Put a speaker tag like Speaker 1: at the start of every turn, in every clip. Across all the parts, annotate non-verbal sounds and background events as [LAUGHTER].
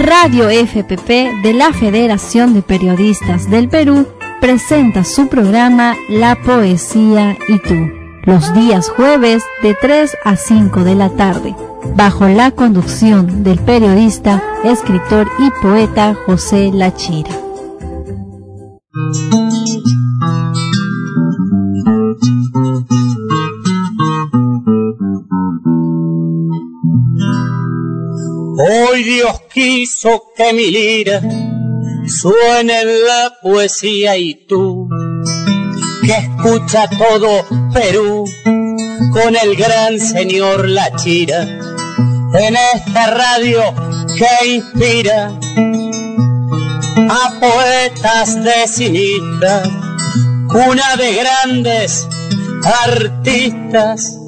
Speaker 1: Radio FPP de la Federación de Periodistas del Perú presenta su programa La Poesía y tú, los días jueves de 3 a 5 de la tarde, bajo la conducción del periodista, escritor y poeta José Lachira.
Speaker 2: Hoy Dios quiso que mi lira suene en la poesía y tú, que escucha todo Perú con el gran señor La Chira, en esta radio que inspira a poetas de cinistas, una de grandes artistas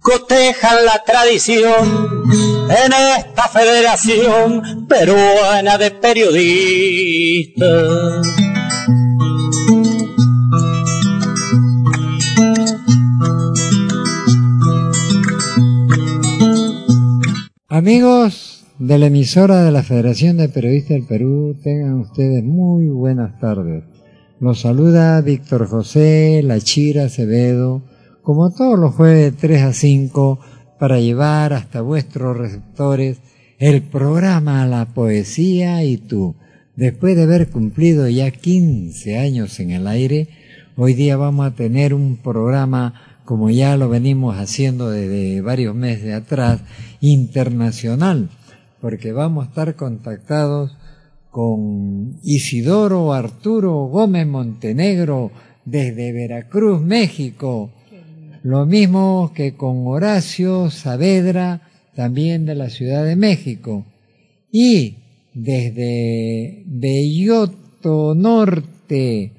Speaker 2: cotejan la tradición en esta federación peruana de periodistas.
Speaker 3: Amigos de la emisora de la Federación de Periodistas del Perú, tengan ustedes muy buenas tardes. Los saluda Víctor José Lachira Acevedo, como todos los jueves de 3 a 5, para llevar hasta vuestros receptores el programa La Poesía y tú. Después de haber cumplido ya 15 años en el aire, hoy día vamos a tener un programa, como ya lo venimos haciendo desde varios meses atrás, internacional, porque vamos a estar contactados con Isidoro Arturo Gómez Montenegro desde Veracruz, México, lo mismo que con Horacio Saavedra, también de la Ciudad de México. Y desde Belloto Norte,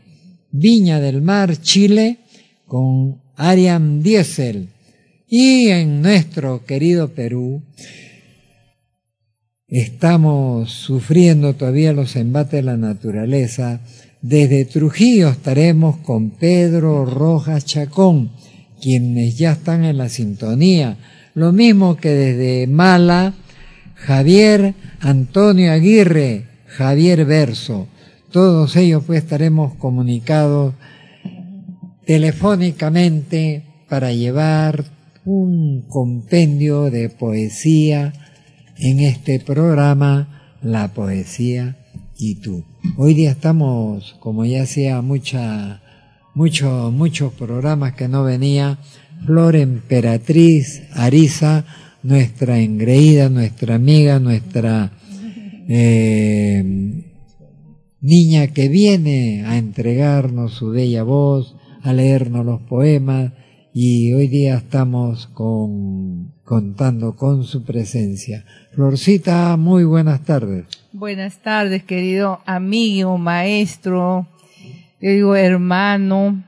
Speaker 3: Viña del Mar, Chile, con Ariam Diesel. Y en nuestro querido Perú, estamos sufriendo todavía los embates de la naturaleza. Desde Trujillo estaremos con Pedro Rojas Chacón, quienes ya están en la sintonía. Lo mismo que desde Mala, Javier Antonio Aguirre, Javier Verso. Todos ellos pues estaremos comunicados telefónicamente para llevar un compendio de poesía en este programa La Poesía y tú. Hoy día estamos, como ya sea mucha muchos, muchos programas que no venía. Flor Emperatriz, Arisa, nuestra engreída, nuestra amiga, nuestra eh, niña que viene a entregarnos su bella voz, a leernos los poemas y hoy día estamos con, contando con su presencia. Florcita, muy buenas tardes.
Speaker 4: Buenas tardes, querido amigo, maestro, yo digo hermano,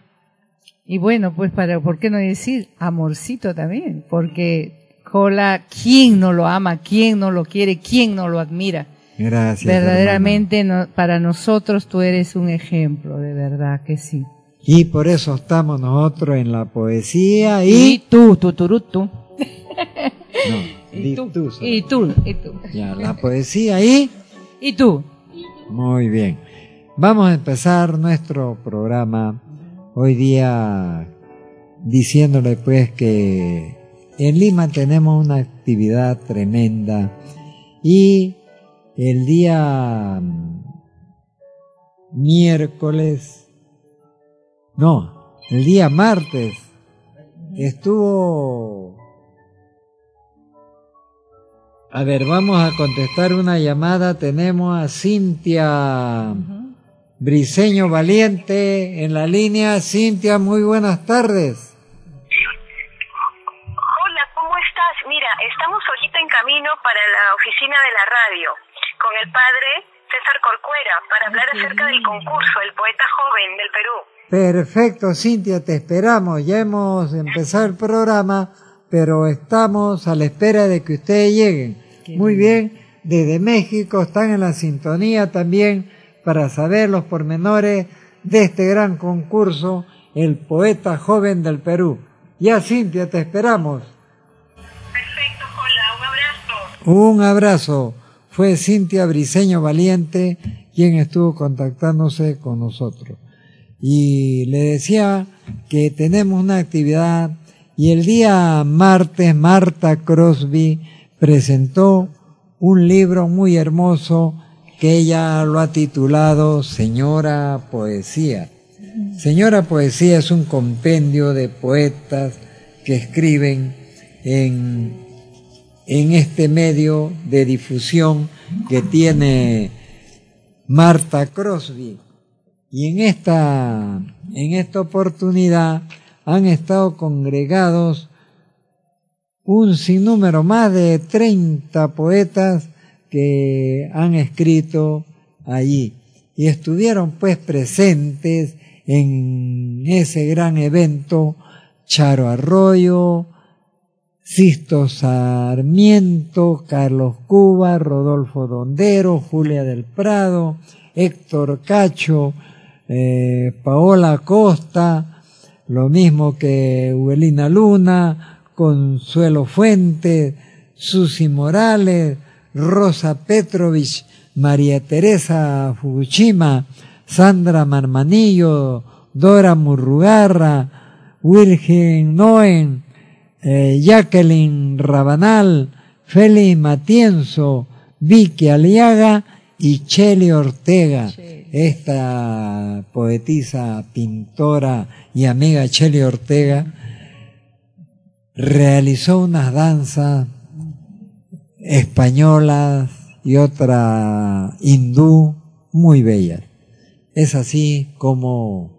Speaker 4: y bueno, pues para, ¿por qué no decir amorcito también? Porque Jola, ¿quién no lo ama? ¿Quién no lo quiere? ¿Quién no lo admira?
Speaker 3: Gracias.
Speaker 4: Verdaderamente para nosotros tú eres un ejemplo, de verdad que sí.
Speaker 3: Y por eso estamos nosotros en la poesía y...
Speaker 4: Y tú, [LAUGHS] tú, tú, tú.
Speaker 3: No,
Speaker 4: y tú, y tú, y tú.
Speaker 3: Ya, la poesía y...
Speaker 4: Y tú.
Speaker 3: Muy bien. Vamos a empezar nuestro programa hoy día diciéndole pues que en Lima tenemos una actividad tremenda y el día miércoles, no, el día martes estuvo... A ver, vamos a contestar una llamada. Tenemos a Cintia. Briseño Valiente en la línea. Cintia, muy buenas tardes.
Speaker 5: Hola, ¿cómo estás? Mira, estamos ahorita en camino para la oficina de la radio con el padre César Corcuera para hablar acerca del concurso El Poeta Joven del Perú.
Speaker 3: Perfecto, Cintia, te esperamos. Ya hemos empezado el programa, pero estamos a la espera de que ustedes lleguen. Muy bien, desde México están en la sintonía también para saber los pormenores de este gran concurso, el poeta joven del Perú. Ya, Cintia, te esperamos.
Speaker 5: Perfecto, hola, un abrazo.
Speaker 3: Un abrazo. fue Cintia Briseño Valiente quien estuvo contactándose con nosotros. Y le decía que tenemos una actividad y el día martes Marta Crosby presentó un libro muy hermoso que ella lo ha titulado Señora Poesía. Señora Poesía es un compendio de poetas que escriben en, en este medio de difusión que tiene Marta Crosby. Y en esta, en esta oportunidad han estado congregados un sinnúmero, más de 30 poetas que han escrito allí. Y estuvieron pues presentes en ese gran evento Charo Arroyo, Sisto Sarmiento, Carlos Cuba, Rodolfo Dondero, Julia del Prado, Héctor Cacho, eh, Paola Costa, lo mismo que Uelina Luna, Consuelo Fuente, Susi Morales, Rosa Petrovich, María Teresa Fukushima, Sandra Marmanillo, Dora Murrugarra, Virgen Noen, eh, Jacqueline Rabanal, Félix Matienzo, Vicky Aliaga y Cheli Ortega. Esta poetisa, pintora y amiga Cheli Ortega realizó unas danzas españolas y otra hindú muy bellas. Es así como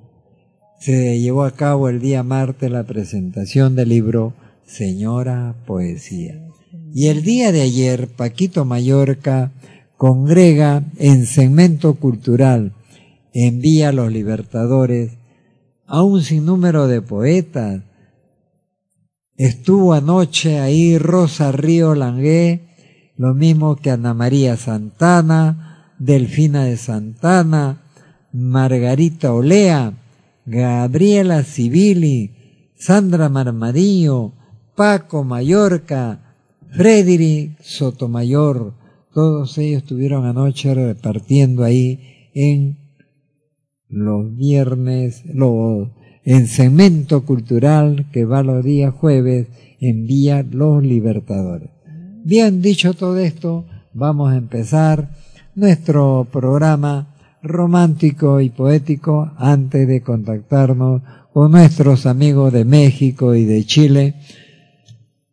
Speaker 3: se llevó a cabo el día martes la presentación del libro Señora Poesía. Y el día de ayer, Paquito Mallorca congrega en segmento cultural, envía a los libertadores a un sinnúmero de poetas. Estuvo anoche ahí Rosa Río Langué, lo mismo que Ana María Santana, Delfina de Santana, Margarita Olea, Gabriela Civili, Sandra Marmadillo, Paco Mallorca, Frederick Sotomayor, todos ellos estuvieron anoche repartiendo ahí en los viernes, en cemento cultural que va los días jueves en Vía Los Libertadores. Bien dicho todo esto, vamos a empezar nuestro programa romántico y poético antes de contactarnos con nuestros amigos de México y de Chile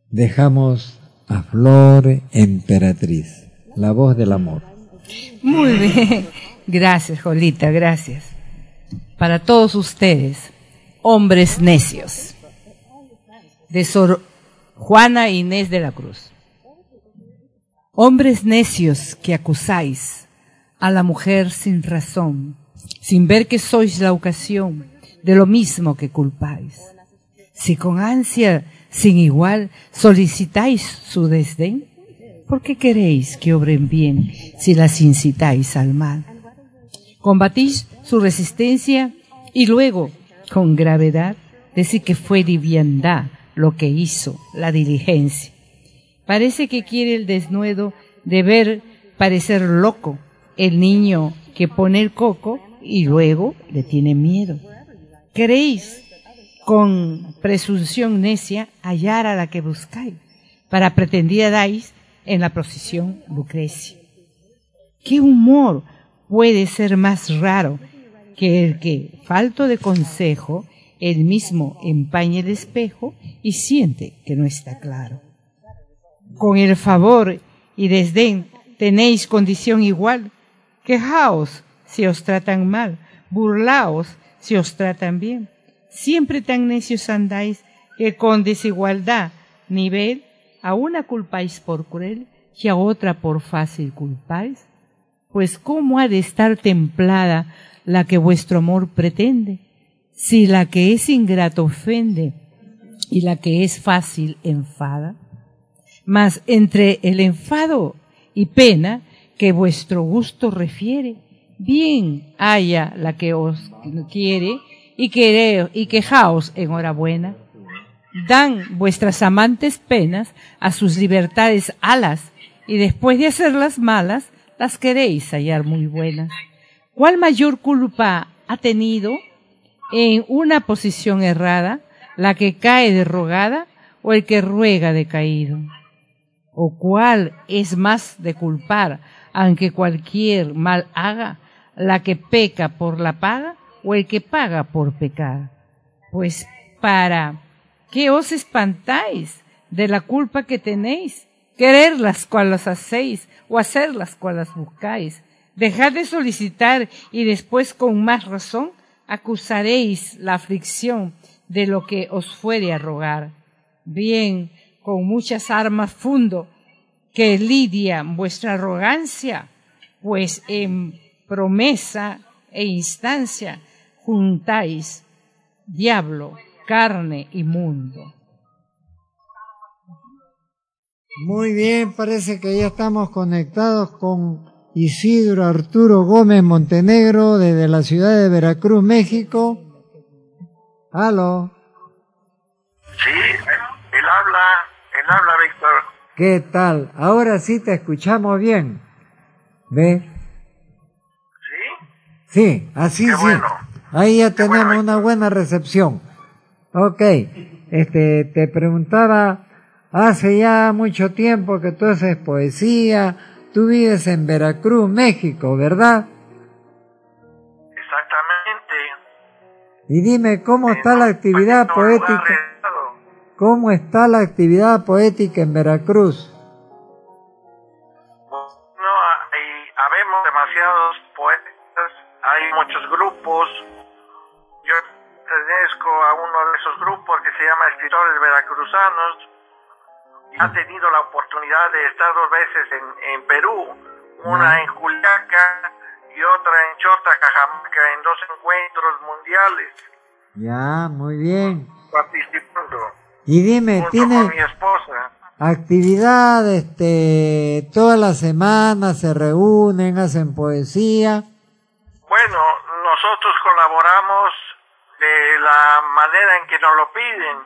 Speaker 3: dejamos a Flor Emperatriz, la voz del amor.
Speaker 4: Muy bien. Gracias, Jolita, gracias. Para todos ustedes, hombres necios, de Sor Juana Inés de la Cruz. Hombres necios que acusáis a la mujer sin razón, sin ver que sois la ocasión de lo mismo que culpáis. Si con ansia sin igual solicitáis su desdén? ¿Por qué queréis que obren bien si las incitáis al mal? Combatís su resistencia y luego, con gravedad, decís que fue liviandad lo que hizo la diligencia. Parece que quiere el desnudo de ver parecer loco el niño que pone el coco y luego le tiene miedo. ¿Queréis con presunción necia hallar a la que buscáis, para pretendida en la procesión Lucrecia. ¿Qué humor puede ser más raro que el que, falto de consejo, el mismo empañe el espejo y siente que no está claro? Con el favor y desdén tenéis condición igual, quejaos si os tratan mal, burlaos si os tratan bien siempre tan necios andáis que con desigualdad nivel a una culpáis por cruel y a otra por fácil culpáis? Pues ¿cómo ha de estar templada la que vuestro amor pretende? Si la que es ingrato ofende y la que es fácil enfada. Mas entre el enfado y pena que vuestro gusto refiere, bien haya la que os quiere y, quereos, y quejaos enhorabuena. Dan vuestras amantes penas a sus libertades alas y después de hacerlas malas, las queréis hallar muy buenas. ¿Cuál mayor culpa ha tenido en una posición errada la que cae derrogada o el que ruega decaído? ¿O cuál es más de culpar, aunque cualquier mal haga, la que peca por la paga o el que paga por pecar? Pues para qué os espantáis de la culpa que tenéis, querer las cuales hacéis o hacer las cuales buscáis. Dejad de solicitar y después con más razón acusaréis la aflicción de lo que os fuere a rogar. Bien, con muchas armas fundo que lidia vuestra arrogancia, pues en promesa e instancia juntáis diablo, carne y mundo.
Speaker 3: Muy bien, parece que ya estamos conectados con Isidro Arturo Gómez Montenegro desde la ciudad de Veracruz, México. ¿Aló?
Speaker 6: Sí, habla, Víctor.
Speaker 3: ¿Qué tal? Ahora sí te escuchamos bien. ¿Ve?
Speaker 6: ¿Sí?
Speaker 3: Sí, así
Speaker 6: Qué
Speaker 3: sí.
Speaker 6: bueno.
Speaker 3: Ahí ya
Speaker 6: Qué
Speaker 3: tenemos
Speaker 6: bueno,
Speaker 3: una buena recepción. Ok, este, te preguntaba, hace ya mucho tiempo que tú haces poesía, tú vives en Veracruz, México, ¿verdad?
Speaker 6: Exactamente.
Speaker 3: Y dime, ¿cómo
Speaker 6: En
Speaker 3: está la actividad poética?
Speaker 6: aislado.
Speaker 3: ¿Cómo está la actividad poética en Veracruz?
Speaker 6: No, hay, habemos demasiados poetas, hay muchos grupos. Yo pertenezco a uno de esos grupos que se llama Escritores Veracruzanos. Ha tenido la oportunidad de estar dos veces en, en Perú, una en Juliaca y otra en Chota, Cajamarca, en dos encuentros mundiales,
Speaker 3: Ya, muy bien.
Speaker 6: participando
Speaker 3: Y dime, ¿tiene
Speaker 6: mi esposa.
Speaker 3: actividad, este, todas las semanas se reúnen, hacen poesía?
Speaker 6: Bueno, nosotros colaboramos de la manera en que nos lo piden.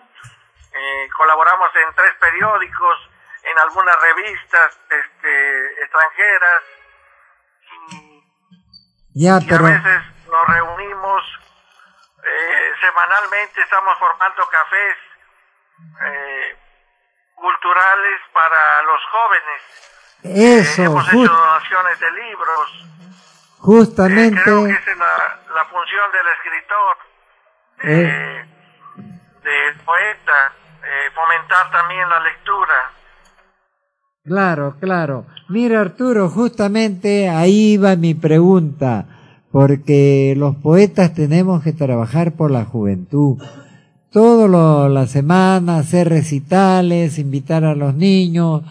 Speaker 6: Eh, colaboramos en tres periódicos, en algunas revistas este, extranjeras y,
Speaker 3: Ya,
Speaker 6: y
Speaker 3: pero,
Speaker 6: a veces nos reunimos eh, semanalmente, estamos formando cafés eh, culturales para los jóvenes. Eh,
Speaker 3: eso,
Speaker 6: hemos
Speaker 3: ju-
Speaker 6: hecho donaciones de libros. Eh,
Speaker 3: justamente,
Speaker 6: creo que esa es la, la función del escritor, de,
Speaker 3: Eh.
Speaker 6: del poeta, eh, fomentar también la lectura.
Speaker 3: claro, claro. Mira, Arturo, justamente ahí va mi pregunta, porque los poetas tenemos que trabajar por la juventud. Todas las semanas hacer recitales, invitar a los niños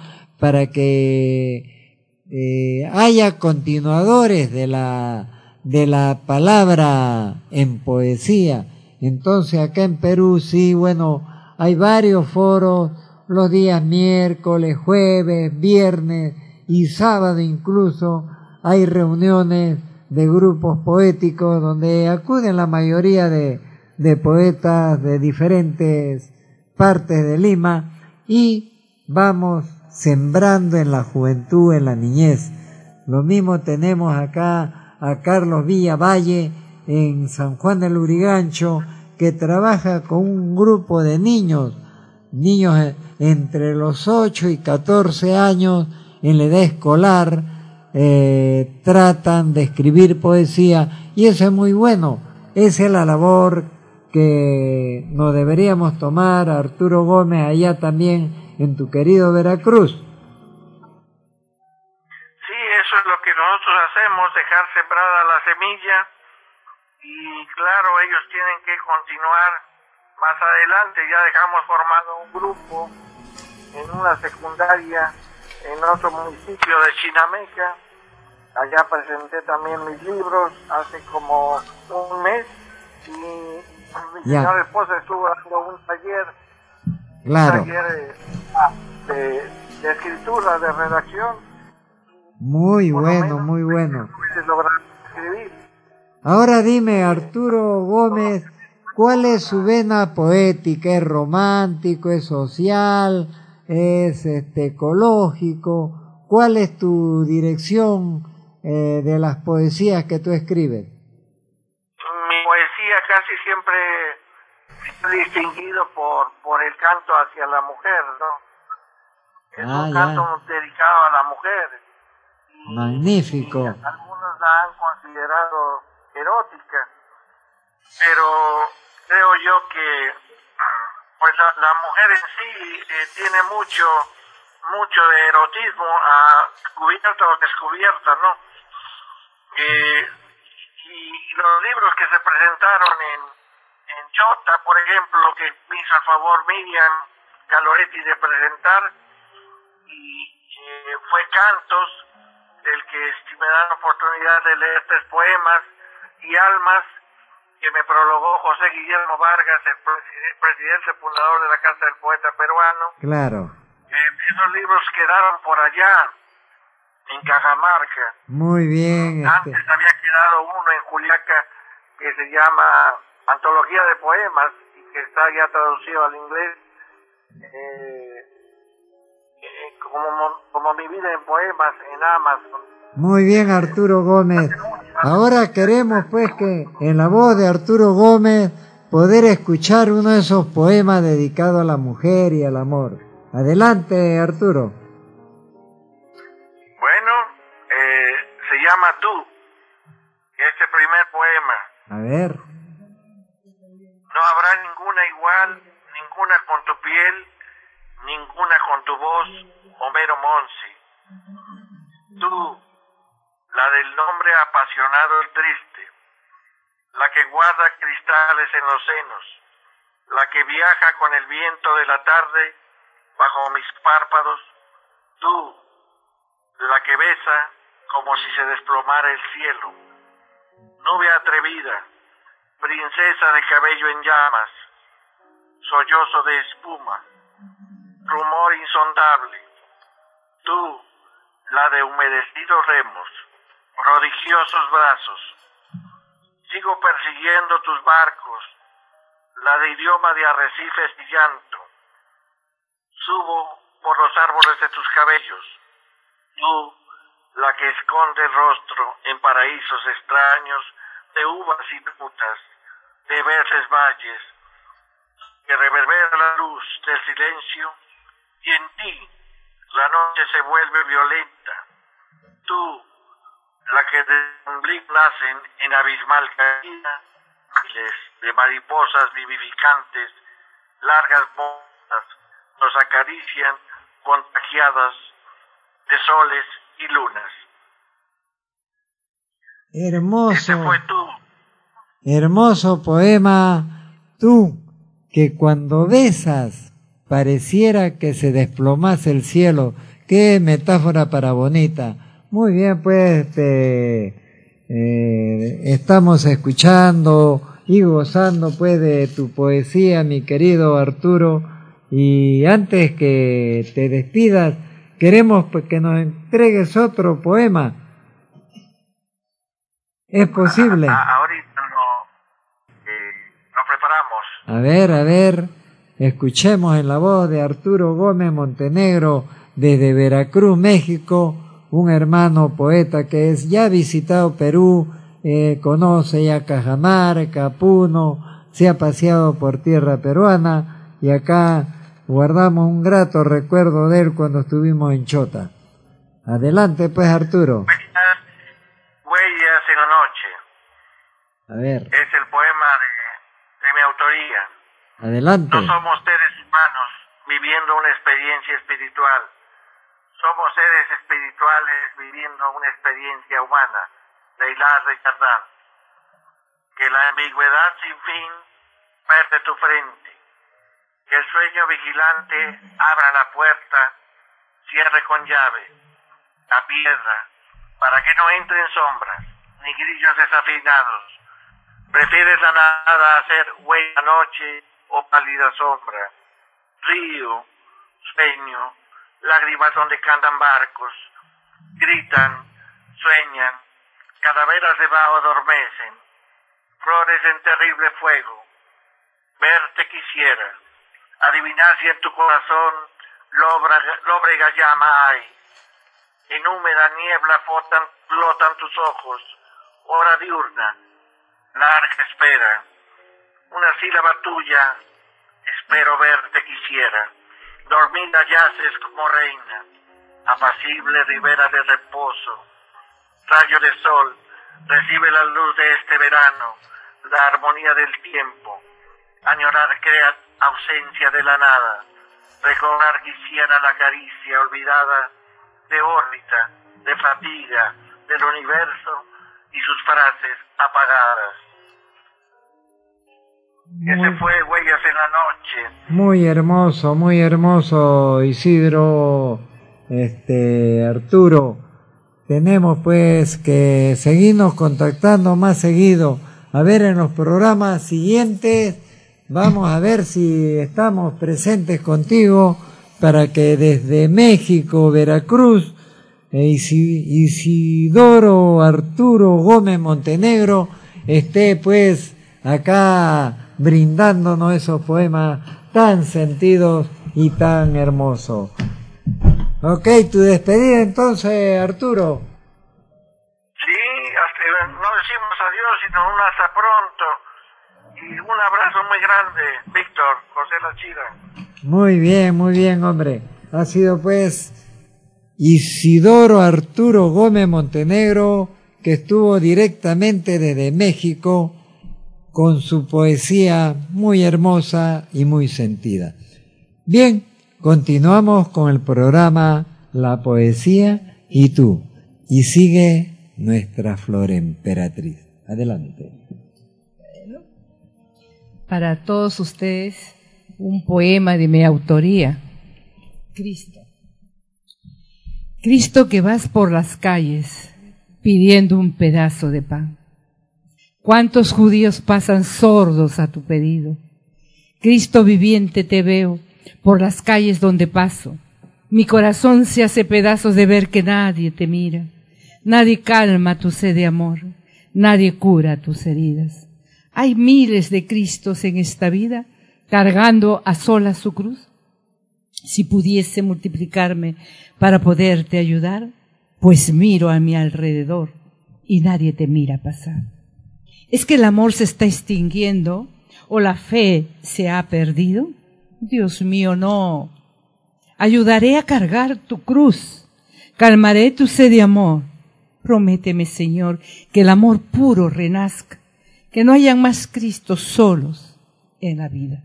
Speaker 3: para que eh, haya continuadores de la, de la palabra en poesía. Entonces acá en Perú sí, bueno, hay varios foros los días miércoles, jueves, viernes y sábado incluso hay reuniones de grupos poéticos donde acuden la mayoría de, de poetas de diferentes partes de Lima y vamos sembrando en la juventud, en la niñez. Lo mismo tenemos acá a Carlos Villavalle en San Juan del Urigancho, que trabaja con un grupo de niños, niños entre los 8 y 14 años en la edad escolar, eh, tratan de escribir poesía y eso es muy bueno. Esa es la labor que nos deberíamos tomar, Arturo Gómez, allá también en tu querido Veracruz.
Speaker 6: Sí, eso es lo que nosotros hacemos, dejar sembrada la semilla y claro, ellos tienen que continuar más adelante. Ya dejamos formado un grupo en una secundaria en otro municipio de Chinameca. Allá presenté también mis libros hace como un mes y mi
Speaker 3: Ya.
Speaker 6: señora esposa estuvo dando un taller,
Speaker 3: Claro,
Speaker 6: taller eh, de, de escritura, de redacción.
Speaker 3: muy
Speaker 6: Por
Speaker 3: bueno,
Speaker 6: menos,
Speaker 3: muy bueno.
Speaker 6: escribir.
Speaker 3: Ahora dime, Arturo Gómez, ¿cuál es su vena poética? ¿Es romántico, es social, es este, ecológico? ¿cuál es tu dirección eh, de las poesías que tú escribes?
Speaker 6: Mi poesía casi siempre está distinguido por, por el canto hacia la mujer, ¿no? Es
Speaker 3: Ah,
Speaker 6: un
Speaker 3: ya.
Speaker 6: canto dedicado a la mujer. Y-
Speaker 3: Magnífico.
Speaker 6: y algunos la han considerado erótica, pero creo yo que [CLEARS THROAT] pues la, la mujer en sí eh, tiene mucho mucho de erotismo a cubierta o descubierta, ¿no? Eh, y los libros que se presentaron en, en Chota, por ejemplo, que me hizo el favor Miriam Galoretti de presentar, y eh, fue Cantos, el que si me dan la oportunidad de leer tres poemas, y Almas, que me prologó José Guillermo Vargas, el preside- presidente fundador de la Casa del Poeta Peruano.
Speaker 3: Claro.
Speaker 6: Eh, esos libros quedaron por allá, en Cajamarca.
Speaker 3: Muy bien. este,
Speaker 6: Antes había quedado uno en Juliaca que se llama Antología de Poemas y que está ya traducido al inglés eh, eh, como, como Mi vida en poemas en Amazon.
Speaker 3: Muy bien, Arturo Gómez. Ahora queremos, pues, que en la voz de Arturo Gómez poder escuchar uno de esos poemas dedicados a la mujer y al amor. Adelante, Arturo.
Speaker 6: Bueno, eh, se llama Tú, este primer poema.
Speaker 3: A ver.
Speaker 6: No habrá ninguna igual, ninguna con tu piel, ninguna con tu voz, Homero Monsi. Tú, la del nombre apasionado y triste, la que guarda cristales en los senos, la que viaja con el viento de la tarde bajo mis párpados, tú, la que besa como si se desplomara el cielo, nube atrevida, princesa de cabello en llamas, sollozo de espuma, rumor insondable, tú, la de humedecidos remos, prodigiosos brazos, sigo persiguiendo tus barcos, la de idioma de arrecifes y llanto, subo por los árboles de tus cabellos, tú, la que esconde rostro en paraísos extraños de uvas y frutas, de verdes valles, que reverbera la luz del silencio, y en ti la noche se vuelve violenta. Tú, la que de ombligo nacen en abismal caída, miles de mariposas vivificantes, largas botas, nos acarician contagiadas de soles y lunas.
Speaker 3: Hermoso.
Speaker 6: Ese fue tú.
Speaker 3: Hermoso poema, tú, que cuando besas pareciera que se desplomase el cielo. Qué metáfora para bonita. Muy bien, pues este, eh, estamos escuchando y gozando pues de tu poesía, mi querido Arturo. Y antes que te despidas, queremos pues, que nos entregues otro poema. ¿Es posible?
Speaker 6: A
Speaker 3: ver, a ver, escuchemos en la voz de Arturo Gómez Montenegro desde Veracruz, México, un hermano poeta que es ya ha visitado Perú, eh, conoce ya Cajamarca, Puno, se ha paseado por tierra peruana y acá guardamos un grato recuerdo de él cuando estuvimos en Chota. Adelante pues Arturo.
Speaker 6: Huellas, en la noche.
Speaker 3: A ver,
Speaker 6: Es el poema autoría.
Speaker 3: adelante.
Speaker 6: No somos seres humanos viviendo una experiencia espiritual. Somos seres espirituales viviendo una experiencia humana. De Chardin. Que la ambigüedad sin fin perde tu frente. Que el sueño vigilante abra la puerta, cierre con llave, a piedra, para que no entren sombras, ni grillos desafinados. Prefieres la nada a ser huella noche o pálida sombra. Río, sueño, lágrimas donde cantan barcos. Gritan, sueñan, calaveras debajo adormecen. Flores en terrible fuego. Verte quisiera, adivinar si en tu corazón lóbrega, lóbrega llama hay. en húmeda niebla flotan, flotan tus ojos, hora diurna, larga espera, una sílaba tuya, espero verte quisiera, dormida yaces como reina, apacible ribera de reposo, rayo de sol, recibe la luz de este verano, la armonía del tiempo, añorar crea ausencia de la nada, recordar quisiera la caricia olvidada de órbita, de fatiga, del universo y sus frases apagadas. Ese fue Huellas en la Noche.
Speaker 3: Muy hermoso, muy hermoso, Isidro, este, Arturo. Tenemos pues que seguirnos contactando más seguido. A ver en los programas siguientes, vamos a ver si estamos presentes contigo para que desde México, Veracruz, e Isidoro Arturo Gómez Montenegro esté pues acá brindándonos esos poemas tan sentidos y tan hermosos. Ok, tu despedida entonces, Arturo.
Speaker 6: Sí, hasta, no decimos adiós, sino un hasta pronto. Y un abrazo muy grande, Víctor, José Lachira.
Speaker 3: Muy bien, muy bien, hombre. Ha sido pues Isidoro Arturo Gómez Montenegro, que estuvo directamente desde México con su poesía muy hermosa y muy sentida. Bien, continuamos con el programa La Poesía y tú. Y sigue nuestra flor emperatriz. Adelante.
Speaker 4: Para todos ustedes, un poema de mi autoría. Cristo. Cristo que vas por las calles pidiendo un pedazo de pan. ¿Cuántos judíos pasan sordos a tu pedido? Cristo viviente te veo por las calles donde paso. Mi corazón se hace pedazos de ver que nadie te mira. Nadie calma tu sed de amor. Nadie cura tus heridas. Hay miles de Cristos en esta vida cargando a solas su cruz. Si pudiese multiplicarme para poderte ayudar, pues miro a mi alrededor y nadie te mira pasar. ¿Es que el amor se está extinguiendo o la fe se ha perdido? Dios mío, no. Ayudaré a cargar tu cruz, calmaré tu sed de amor. Prométeme, Señor, que el amor puro renazca, que no hayan más Cristos solos en la vida.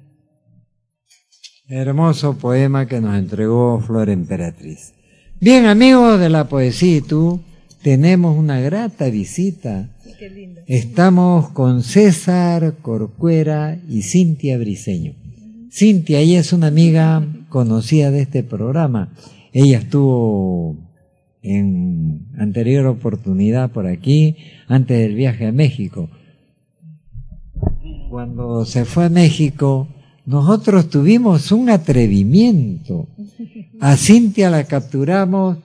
Speaker 3: Hermoso poema que nos entregó Flor Emperatriz. Bien, amigos de la poesía y tú, tenemos una grata visita Estamos con César Corcuera y Cintia Briseño. Cintia, ella es una amiga conocida de este programa. Ella estuvo en anterior oportunidad por aquí, antes del viaje a México. Cuando se fue a México, nosotros tuvimos un atrevimiento. A Cintia la capturamos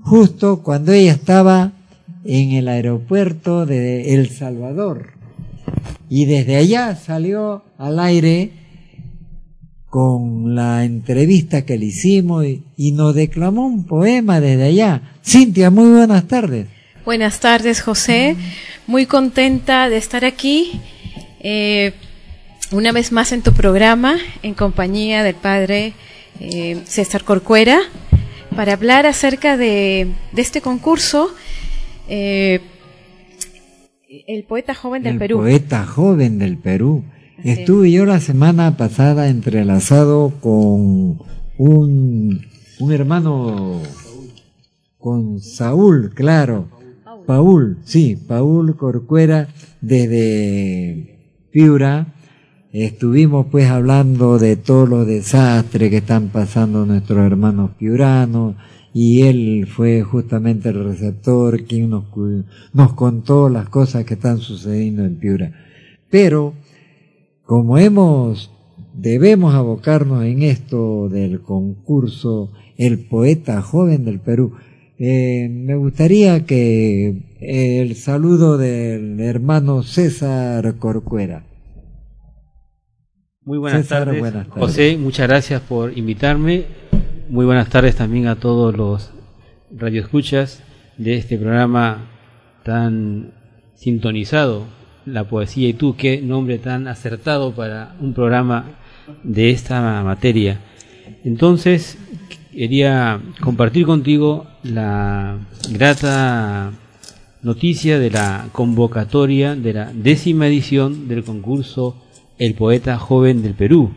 Speaker 3: justo cuando ella estaba en el aeropuerto de El Salvador. Y desde allá salió al aire con la entrevista que le hicimos y, nos declamó un poema desde allá. Cintia, muy buenas tardes.
Speaker 7: Buenas tardes, José. Muy contenta de estar aquí eh, una vez más en tu programa, en compañía del padre eh, César Corcuera, para hablar acerca de, de este concurso eh, el poeta joven del Perú.
Speaker 3: El poeta joven del Perú. Estuve yo la semana pasada entrelazado con un, un hermano, con Saúl, claro. Paul, sí, Paul Corcuera desde Piura. Estuvimos pues hablando de todos los desastres que están pasando nuestros hermanos piuranos, y él fue justamente el receptor quien nos, nos contó las cosas que están sucediendo en Piura. Pero, como hemos, debemos abocarnos en esto del concurso El Poeta Joven del Perú, eh, me gustaría que el saludo del hermano César Corcuera.
Speaker 8: Muy buenas, tardes. buenas tardes. José, muchas gracias por invitarme muy buenas tardes también a todos los radioescuchas de este programa tan sintonizado, La Poesía y tú, qué nombre tan acertado para un programa de esta materia. Entonces, quería compartir contigo la grata noticia de la convocatoria de la décima edición del concurso El Poeta Joven del Perú,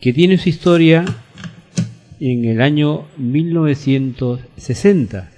Speaker 8: que tiene su historia en el año 1960.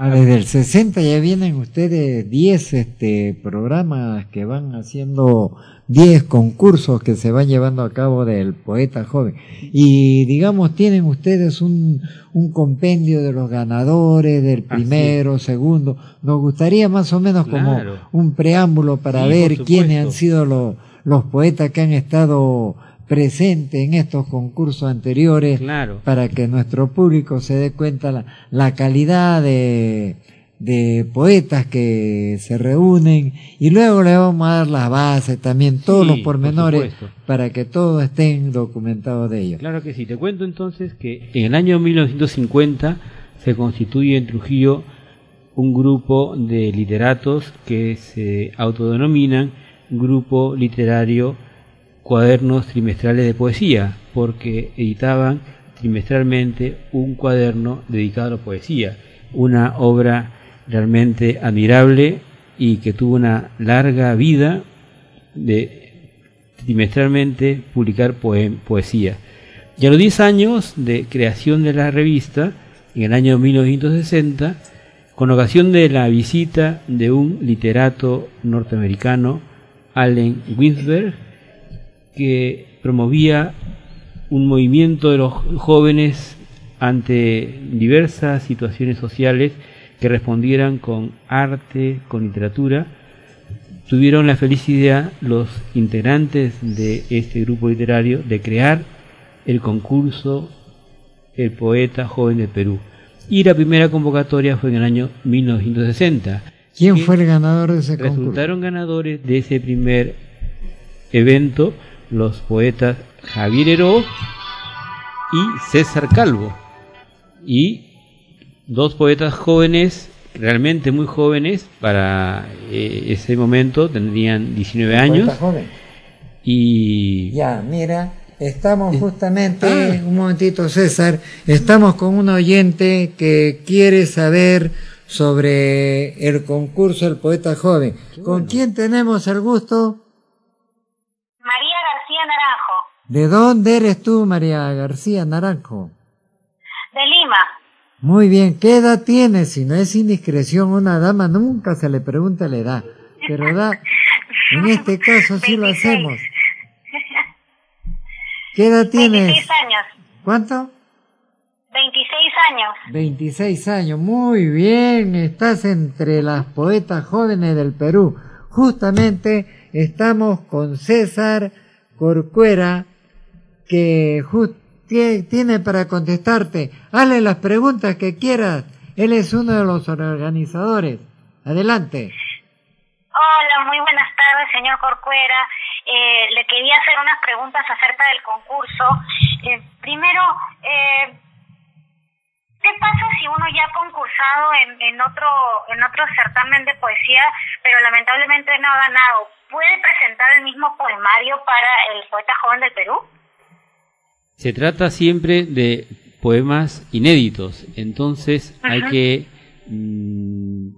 Speaker 3: Ah, desde el 60 ya vienen ustedes 10 este, programas que van haciendo 10 concursos que se van llevando a cabo del poeta joven. Y digamos, tienen ustedes un, un compendio de los ganadores, del primero, segundo. Nos gustaría más o menos como un preámbulo para ver quiénes han sido los, los poetas que han estado presentes en estos concursos anteriores para que nuestro público se dé cuenta la, la calidad de, de poetas que se reúnen. Y luego le vamos a dar las bases también, todos los pormenores para que todos estén documentados de ellos.
Speaker 8: Claro que sí, te cuento entonces que en el año 1950 se constituye en Trujillo un grupo de literatos que se autodenominan Grupo Literario Cuadernos Trimestrales de Poesía, porque editaban trimestralmente un cuaderno dedicado a la poesía, una obra realmente admirable y que tuvo una larga vida de trimestralmente publicar poesía. Y a los 10 años de creación de la revista, en el año 1960, con ocasión de la visita de un literato norteamericano, Allen Ginsberg, que promovía un movimiento de los jóvenes ante diversas situaciones sociales que respondieran con arte, con literatura, tuvieron la felicidad los integrantes de este grupo literario de crear el concurso El Poeta Joven de Perú. Y la primera convocatoria fue en el año 1960.
Speaker 3: ¿Quién fue el ganador de ese concurso?
Speaker 8: Resultaron ganadores de ese primer evento los poetas Javier Heró y César Calvo. Y dos poetas jóvenes, realmente muy jóvenes, para eh, ese momento tendrían 19 años. Y.
Speaker 3: Ya, mira, estamos justamente, ah. un momentito César, estamos con un oyente que quiere saber sobre el concurso del poeta joven. ¿Con quién tenemos el gusto?
Speaker 5: María García Naranjo.
Speaker 3: ¿De dónde eres tú, María García Naranjo?
Speaker 5: De Lima.
Speaker 3: Muy bien, ¿qué edad tiene? Si no es indiscreción, una dama nunca se le pregunta la edad. Pero da, en este caso sí lo hacemos. ¿Qué edad tienes?
Speaker 5: 26 años.
Speaker 3: ¿Cuánto?
Speaker 5: 26 años.
Speaker 3: 26 años, muy bien, estás entre las poetas jóvenes del Perú. Justamente estamos con César Corcuera, que tiene para contestarte. Hazle las preguntas que quieras. Él es uno de los organizadores. Adelante.
Speaker 5: Hola, muy buenas tardes, señor Corcuera. Eh, le quería hacer unas preguntas acerca del concurso. Eh, primero, eh, ¿qué pasa si uno ya ha concursado en, en, otro, en otro certamen de poesía, pero lamentablemente no ha ganado? ¿Puede presentar el mismo poemario para el poeta joven del Perú?
Speaker 8: Se trata siempre de poemas inéditos, entonces hay que mm,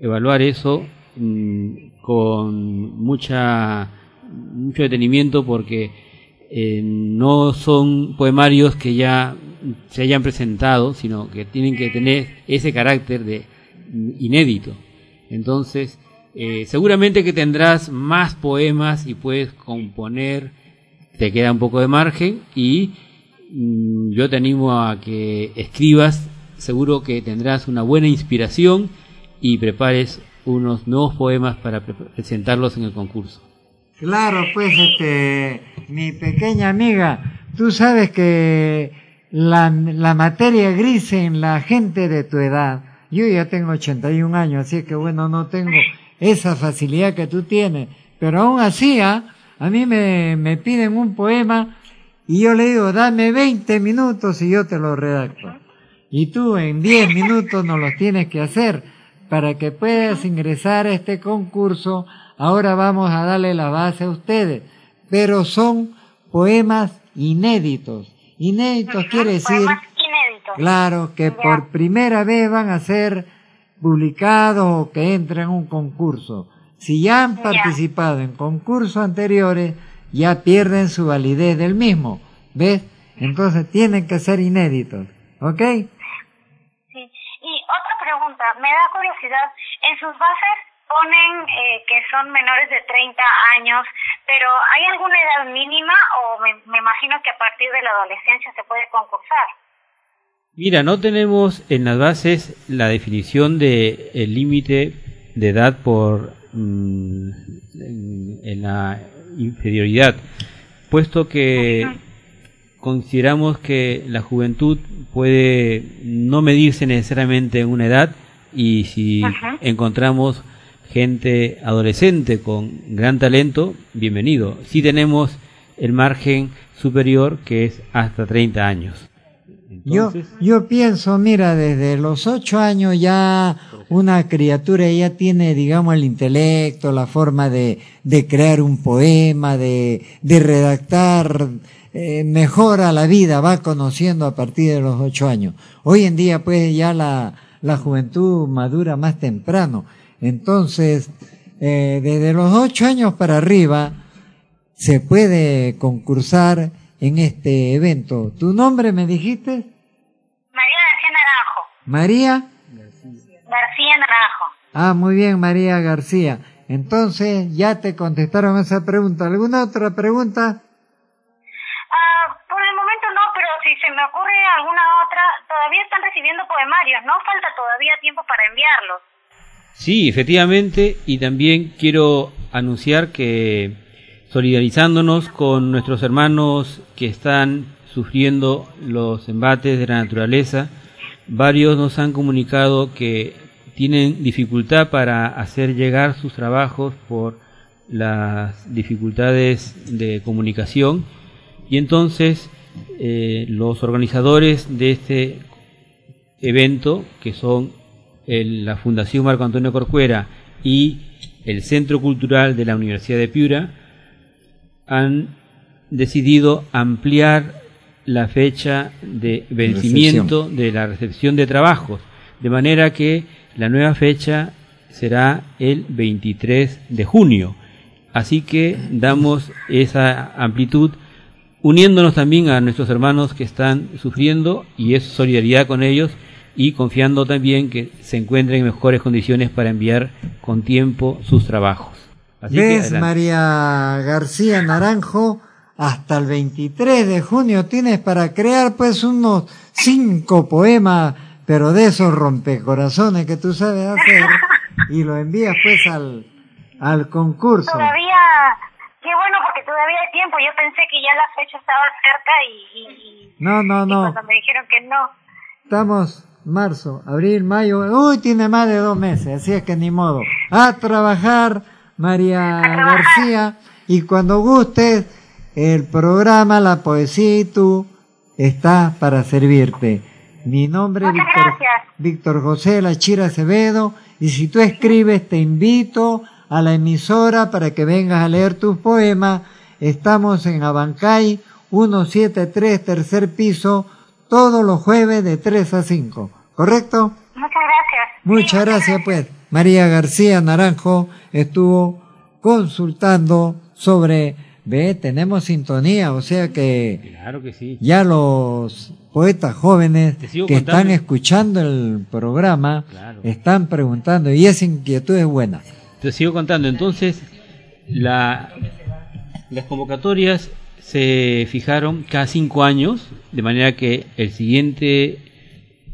Speaker 8: evaluar eso mm, con mucha mucho detenimiento porque eh, no son poemarios que ya se hayan presentado, sino que tienen que tener ese carácter de mm, inédito. Entonces, eh, seguramente que tendrás más poemas y puedes componer te queda un poco de margen y mm, yo te animo a que escribas, seguro que tendrás una buena inspiración y prepares unos nuevos poemas para presentarlos en el concurso.
Speaker 3: Claro, pues este, mi pequeña amiga, tú sabes que la, la materia gris en la gente de tu edad, yo ya tengo 81 años, así que bueno, no tengo esa facilidad que tú tienes, pero aún así, ¿ah? A mí me, me piden un poema y yo le digo, dame 20 minutos y yo te lo redacto. Y tú en 10 minutos nos los tienes que hacer. Para que puedas ingresar a este concurso, ahora vamos a darle la base a ustedes. Pero son poemas inéditos. Inéditos quiere decir,
Speaker 5: inéditos.
Speaker 3: claro, que
Speaker 5: Ya.
Speaker 3: por primera vez van a ser publicados o que entran en un concurso. Si ya han
Speaker 5: Ya.
Speaker 3: participado en concursos anteriores, ya pierden su validez del mismo. ¿Ves? Entonces tienen que ser inéditos. ¿Ok?
Speaker 5: Sí. Y otra pregunta, me da curiosidad, en sus bases ponen eh, que son menores de 30 años, pero ¿hay alguna edad mínima o me, me imagino que a partir de la adolescencia se puede concursar?
Speaker 8: Mira, no tenemos en las bases la definición de el límite de edad por mm, en, en la inferioridad, puesto que consideramos que la juventud puede no medirse necesariamente en una edad y si
Speaker 5: Ajá.
Speaker 8: encontramos gente adolescente con gran talento, bienvenido. Si tenemos el margen superior que es hasta 30 años.
Speaker 3: Yo, yo pienso, mira, desde los ocho años ya una criatura ya tiene, digamos, el intelecto, la forma de, de crear un poema, de, de redactar, eh, mejora la vida, va conociendo a partir de los ocho años. Hoy en día, pues, ya la, la juventud madura más temprano. Entonces, eh, desde los ocho años para arriba, se puede concursar en este evento. ¿Tu nombre me dijiste?
Speaker 5: María García Naranjo.
Speaker 3: María.
Speaker 5: García Naranjo.
Speaker 3: Ah, muy bien, María García. Entonces, ya te contestaron esa pregunta. ¿Alguna otra pregunta?
Speaker 5: Ah, por el momento no, pero si se me ocurre alguna otra, todavía están recibiendo poemarios, ¿no? Falta todavía tiempo para enviarlos.
Speaker 8: Sí, efectivamente, y también quiero anunciar que solidarizándonos con nuestros hermanos que están sufriendo los embates de la naturaleza, varios nos han comunicado que tienen dificultad para hacer llegar sus trabajos por las dificultades de comunicación. Y entonces eh, los organizadores de este evento, que son la Fundación Marco Antonio Corcuera y el Centro Cultural de la Universidad de Piura, han decidido ampliar la fecha de vencimiento de la recepción de trabajos, de manera que la nueva fecha será el 23 de junio. Así que damos esa amplitud uniéndonos también a nuestros hermanos que están sufriendo y es solidaridad con ellos y confiando también que se encuentren en mejores condiciones para enviar con tiempo sus trabajos. Así
Speaker 3: ¿Ves. María García Naranjo? Hasta el 23 de junio tienes para crear pues unos cinco poemas, pero de esos rompecorazones que tú sabes hacer, y lo envías pues al, al concurso.
Speaker 5: Todavía, qué bueno porque todavía hay tiempo. Yo pensé que ya la fecha estaba cerca y, y, y-
Speaker 3: No, no,
Speaker 5: y
Speaker 3: no.
Speaker 5: cuando me dijeron que no.
Speaker 3: Estamos marzo, abril, mayo. Uy, tiene más de dos meses, así es que ni modo. A trabajar, María. García. Y cuando gustes, el programa La Poesía y tú está para servirte. Mi nombre es Víctor. Víctor José La Chira Acevedo. Y si tú escribes, te invito a la emisora para que vengas a leer tus poemas. Estamos en Abancay 173, tercer piso, todos los jueves de 3 a 5. ¿Correcto?
Speaker 5: Muchas gracias.
Speaker 3: Muchas gracias, pues. María García Naranjo estuvo consultando sobre, ve, tenemos sintonía, o sea que
Speaker 8: Claro que sí.
Speaker 3: ya los poetas jóvenes que están escuchando el programa
Speaker 8: Claro.
Speaker 3: están preguntando y esa inquietud es buena.
Speaker 8: Te sigo contando. Entonces, la, las convocatorias se fijaron cada cinco años, de manera que el siguiente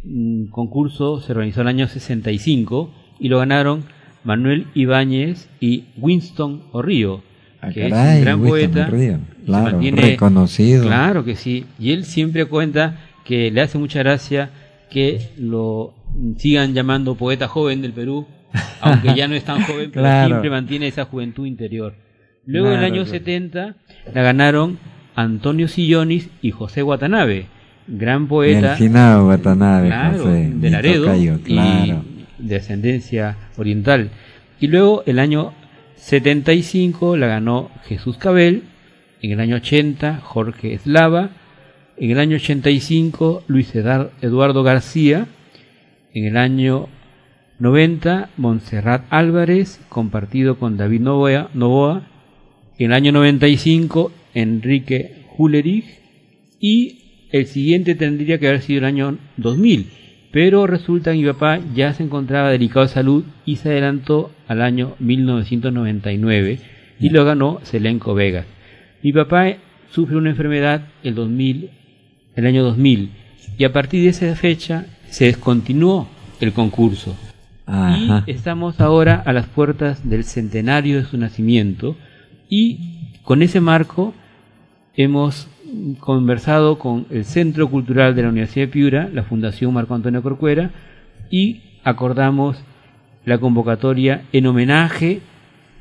Speaker 8: mm, concurso se organizó en el año 65 y lo ganaron Manuel Ibáñez y Winston Orrío,
Speaker 3: Ah,
Speaker 8: que
Speaker 3: caray,
Speaker 8: es un gran
Speaker 3: Winston
Speaker 8: poeta. Se
Speaker 3: Claro,
Speaker 8: mantiene-
Speaker 3: reconocido.
Speaker 8: Claro que sí. Y él siempre cuenta que le hace mucha gracia que lo sigan llamando poeta joven del Perú, aunque ya no es tan joven, [LAUGHS] pero
Speaker 3: Claro.
Speaker 8: siempre mantiene esa juventud interior. Luego en el año
Speaker 3: claro.
Speaker 8: 70 la ganaron Antonio Sillonis y José Watanabe. gran poeta.
Speaker 3: El finado Watanabe,
Speaker 8: claro,
Speaker 3: José,
Speaker 8: de Laredo
Speaker 3: tocayo, claro.
Speaker 8: De ascendencia oriental. Y luego el año 75 la ganó Jesús Cabel, en el año 80 Jorge Eslava, en el año 85 Luis Eduardo García, en el año 90 Montserrat Álvarez, compartido con David Novoa, Novoa, en el año 95 Enrique Hullerich y el siguiente tendría que haber sido el año 2000, pero resulta que mi papá ya se encontraba delicado de salud y se adelantó al año 1999 y lo ganó Selenco Vegas. Mi papá sufre una enfermedad el 2000, el año 2000 y a partir de esa fecha se descontinuó el concurso.
Speaker 3: Ajá.
Speaker 8: Y estamos ahora a las puertas del centenario de su nacimiento y con ese marco hemos conversado con el Centro Cultural de la Universidad de Piura, la Fundación Marco Antonio Corcuera, y acordamos la convocatoria en homenaje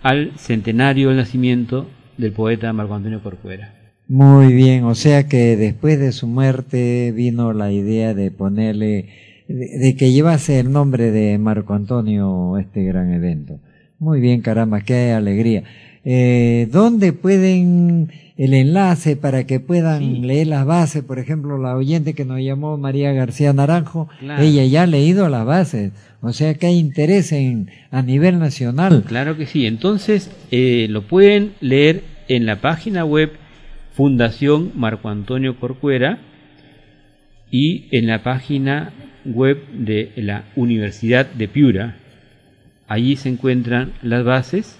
Speaker 8: al centenario del nacimiento del poeta Marco Antonio Corcuera.
Speaker 3: Muy bien, o sea que después de su muerte vino la idea de ponerle, de, que llevase el nombre de Marco Antonio este gran evento. Muy bien, caramba, qué alegría. Eh, ¿Dónde pueden el enlace para que puedan
Speaker 8: Sí.
Speaker 3: leer las bases? Por ejemplo, la oyente que nos llamó María García Naranjo,
Speaker 8: Claro.
Speaker 3: ella ya ha leído las bases. O sea que hay interés en, a nivel nacional.
Speaker 8: Claro que sí. Entonces, eh, lo pueden leer en la página web Fundación Marco Antonio Corcuera y en la página web de la Universidad de Piura. Allí se encuentran las bases.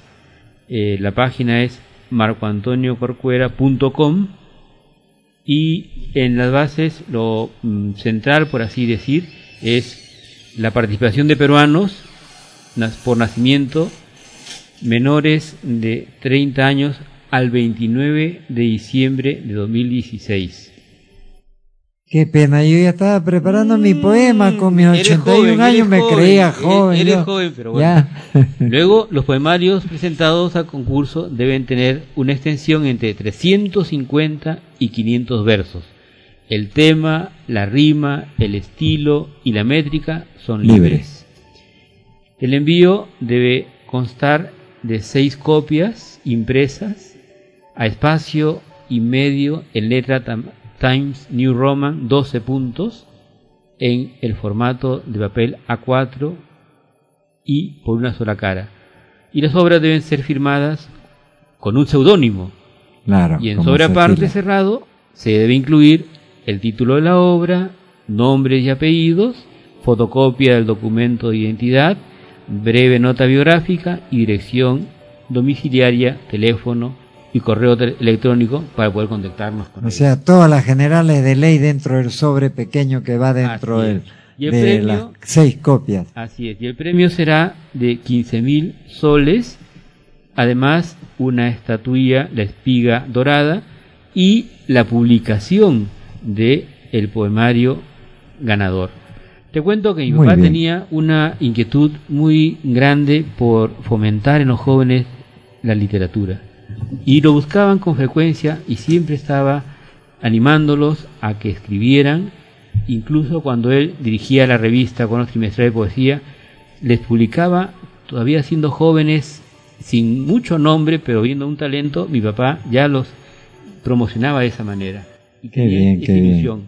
Speaker 8: Eh, la página es marcoantoniocorcuera.com y en las bases lo mm, central, por así decir, es la participación de peruanos por nacimiento menores de 30 años al 29 de diciembre de 2016.
Speaker 3: Qué pena, yo ya estaba preparando mi poema con mis
Speaker 8: Mm, Eres
Speaker 3: 81
Speaker 8: joven,
Speaker 3: años,
Speaker 8: eres
Speaker 3: me
Speaker 8: joven,
Speaker 3: creía
Speaker 8: eres-
Speaker 3: joven.
Speaker 8: Eres
Speaker 3: yo.
Speaker 8: joven, pero bueno.
Speaker 3: Ya. [LAUGHS]
Speaker 8: Luego, los poemarios presentados al concurso deben tener una extensión entre 350 y 500 versos. El tema, la rima, el estilo y la métrica son
Speaker 3: Libres.
Speaker 8: libres. El envío debe constar de seis copias impresas a espacio y medio en letra tam- Times New Roman 12 puntos en el formato de papel A4 y por una sola cara. Y las obras deben ser firmadas con un seudónimo.
Speaker 3: Claro.
Speaker 8: Y en
Speaker 3: estila.
Speaker 8: cerrado se debe incluir el título de la obra, nombres y apellidos, fotocopia del documento de identidad, breve nota biográfica y dirección domiciliaria, teléfono y correo electrónico para poder contactarnos con
Speaker 3: O
Speaker 8: ellos.
Speaker 3: sea, todas las generales de ley dentro del sobre pequeño que va dentro del, de
Speaker 8: premio-
Speaker 3: las seis copias.
Speaker 8: Así es, y el premio será de 15.000 soles, además una estatuilla, la espiga dorada y la publicación de el poemario ganador. Te cuento que mi
Speaker 3: Muy
Speaker 8: papá
Speaker 3: bien.
Speaker 8: tenía una inquietud muy grande por fomentar en los jóvenes la literatura y lo buscaban con frecuencia y siempre estaba animándolos a que escribieran incluso cuando él dirigía la revista con los trimestrales de poesía, les publicaba, todavía siendo jóvenes, sin mucho nombre, pero viendo un talento, mi papá ya los promocionaba de esa manera. Y
Speaker 3: Qué bien, qué bien.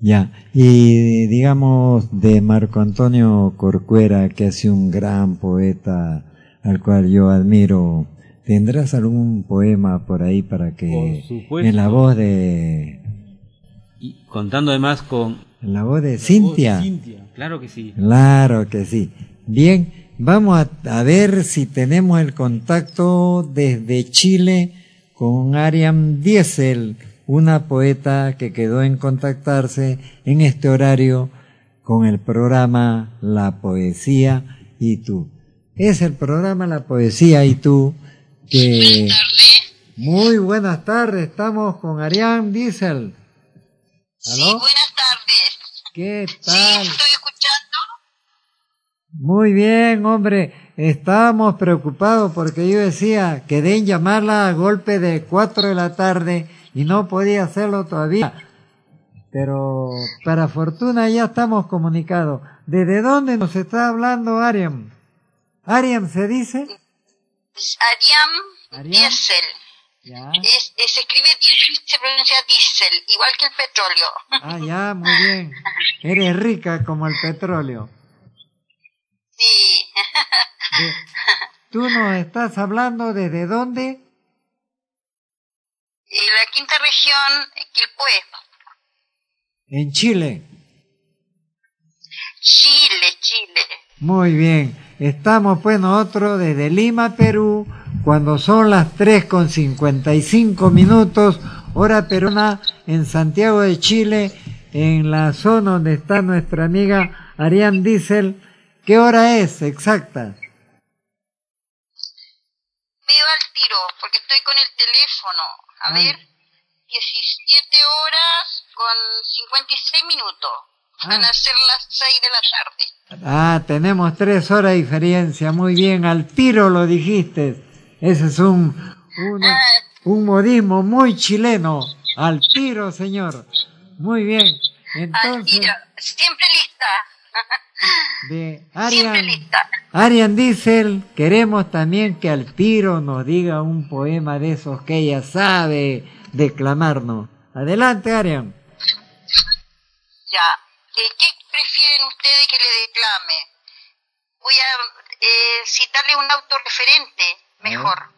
Speaker 3: Ya. Y digamos de Marco Antonio Corcuera, que es un gran poeta al cual yo admiro. ¿Tendrás algún poema por ahí para que
Speaker 8: Por
Speaker 3: en la voz de
Speaker 8: Y contando además con
Speaker 3: en la voz de Cintia?
Speaker 8: Cintia, claro que sí.
Speaker 3: Claro que sí. Bien, vamos a, a ver si tenemos el contacto desde Chile con Ariam Diesel, una poeta que quedó en contactarse en este horario con el programa La Poesía y tú. Es el programa La Poesía y tú que... Muy buenas tardes, estamos con Ariam Diesel. ¿Aló?
Speaker 5: Buenas tardes.
Speaker 3: ¿Qué
Speaker 5: Sí,
Speaker 3: tal?
Speaker 5: estoy escuchando.
Speaker 3: Muy bien, hombre. Estábamos preocupados porque yo decía, quedé en llamarla a golpe de cuatro de la tarde y no podía hacerlo todavía. Pero para fortuna ya estamos comunicados. ¿Desde dónde nos está hablando Ariam? ¿Ariam se dice?
Speaker 9: Ariam, Diesel. Es, se escribe diesel y se pronuncia diésel, igual que el petróleo.
Speaker 3: Ah, ya, muy bien. Eres rica como el petróleo.
Speaker 9: Sí.
Speaker 3: ¿Tú nos estás hablando desde dónde?
Speaker 9: En la quinta región, Quilpué.
Speaker 3: En Chile.
Speaker 9: Chile, Chile.
Speaker 3: Muy bien. Estamos pues nosotros desde Lima, Perú, cuando son las 3 con 55 minutos, hora peruana, en Santiago de Chile, en la zona donde está nuestra amiga Arián Diesel. ¿Qué hora es exacta? Veo
Speaker 9: al tiro, porque estoy con el teléfono. A ver, 17 horas con 56 minutos. Van a ser las 6 de la tarde.
Speaker 3: Ah, tenemos tres horas de diferencia. Muy bien, al tiro lo dijiste. Ese es un, un modismo muy chileno. Al tiro, señor. Muy bien. Entonces, al tiro.
Speaker 9: Siempre lista. [LAUGHS]
Speaker 3: De Arian, Arian Diesel, queremos también que al tiro nos diga un poema de esos que ella sabe declamarnos. Adelante, Arian.
Speaker 9: Ya. ¿Qué prefieren ustedes que le declame? Voy a eh, citarle un autorreferente mejor.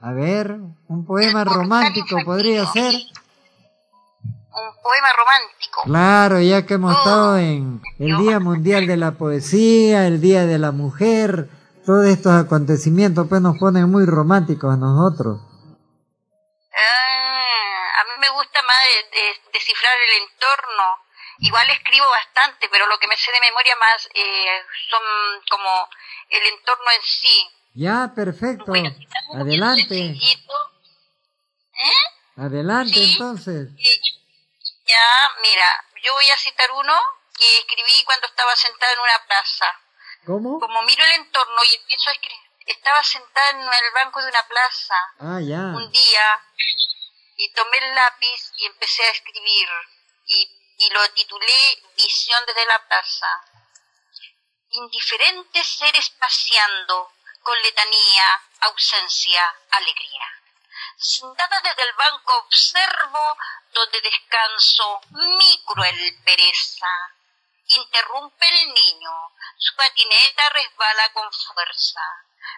Speaker 3: A ver, un poema romántico podría ser.
Speaker 9: Un poema romántico.
Speaker 3: Claro, ya que hemos estado oh, en el Día Mundial de la Poesía, el Día de la Mujer, todos estos acontecimientos pues nos ponen muy románticos a nosotros.
Speaker 9: Ah, a mí me gusta más descifrar el entorno. Igual escribo bastante, pero lo que me sé de memoria más eh, son como el entorno en sí.
Speaker 3: Ya, perfecto. Adelante.
Speaker 9: ¿Eh?
Speaker 3: Adelante, entonces.
Speaker 9: Ya, mira, yo voy a citar uno que escribí cuando estaba sentada en una plaza.
Speaker 3: ¿Cómo?
Speaker 9: Como miro el entorno y empiezo a escribir. Estaba sentada en el banco de una plaza.
Speaker 3: Ah, ya.
Speaker 9: Un día y tomé el lápiz y empecé a escribir y, y lo titulé Visión desde la plaza. Indiferentes seres paseando con letanía, ausencia, alegría. Sentada desde el banco observo donde descanso mi cruel pereza. Interrumpe el niño, su patineta resbala con fuerza.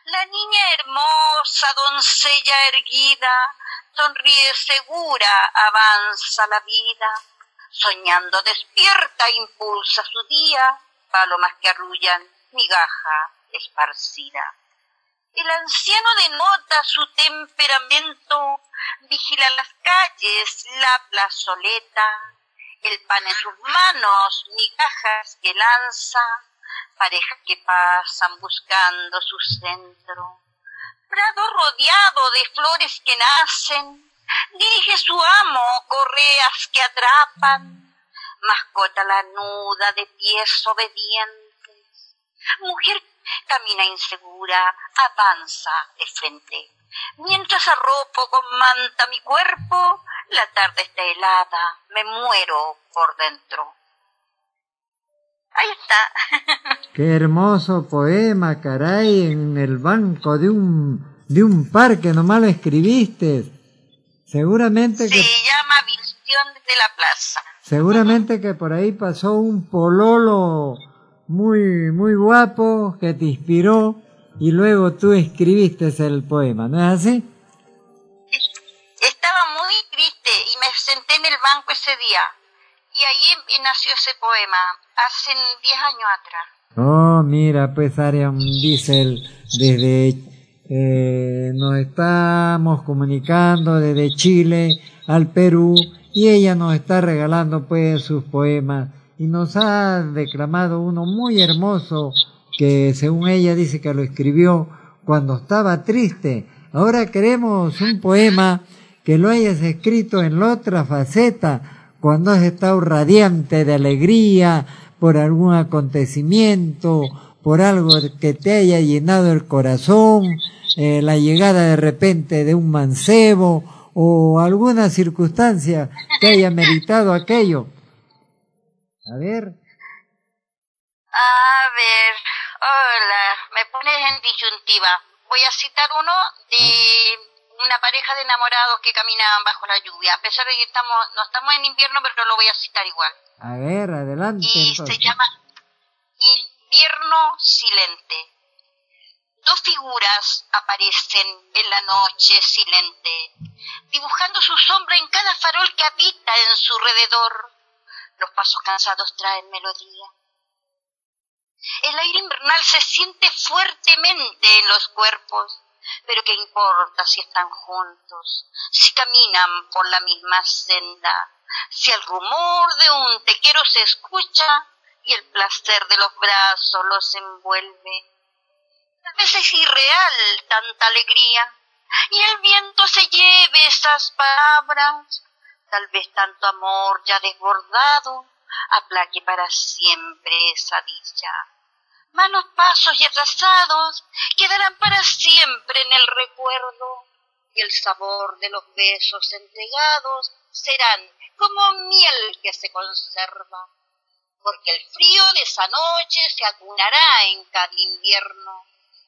Speaker 9: La niña hermosa, doncella erguida, sonríe segura, avanza la vida. Soñando despierta, impulsa su día, palomas que arrullan, migaja esparcida. El anciano denota su temperamento, vigila las calles, la plazoleta, el pan en sus manos, migajas que lanza, parejas que pasan buscando su centro. Prado rodeado de flores que nacen, dirige su amo correas que atrapan, mascota la nuda de pies obedientes, mujer camina insegura, avanza de frente. Mientras arropo con manta mi cuerpo, la tarde está helada, me muero por dentro. Ahí está. [LAUGHS]
Speaker 3: Qué hermoso poema, caray, en el banco de un, de un parque, nomás lo escribiste. Seguramente que...
Speaker 9: Se llama Visión de la Plaza.
Speaker 3: Seguramente que por ahí pasó un pololo muy, muy guapo que te inspiró y luego tú escribiste el poema, ¿no es así?
Speaker 9: Estaba muy triste y me senté en el banco ese día y ahí nació ese poema, hace 10 años atrás.
Speaker 3: Oh, mira, pues Ariam Diesel, desde eh, nos estamos comunicando desde Chile al Perú y ella nos está regalando pues sus poemas y nos ha declamado uno muy hermoso que según ella dice que lo escribió cuando estaba triste. Ahora queremos un poema que lo hayas escrito en la otra faceta, cuando has estado radiante de alegría por algún acontecimiento, por algo que te haya llenado el corazón, eh, la llegada de repente de un mancebo o alguna circunstancia que haya meritado aquello. A ver.
Speaker 9: A ver, hola, me pones en disyuntiva. Voy a citar uno de una pareja de enamorados que caminaban bajo la lluvia. A pesar de que estamos, no estamos en invierno, pero lo voy a citar igual.
Speaker 3: A ver, adelante.
Speaker 9: Y se llama Invierno Silente. Dos figuras aparecen en la noche silente, dibujando su sombra en cada farol que habita en su alrededor. Los pasos cansados traen melodía. El aire invernal se siente fuertemente en los cuerpos, pero ¿qué importa si están juntos, si caminan por la misma senda, si el rumor de un tequero se escucha y el placer de los brazos los envuelve? A veces es irreal tanta alegría y el viento se lleve esas palabras. Tal vez tanto amor ya desbordado aplaque para siempre esa dicha. Malos pasos y atrasados quedarán para siempre en el recuerdo y el sabor de los besos entregados serán como miel que se conserva, porque el frío de esa noche se acunará en cada invierno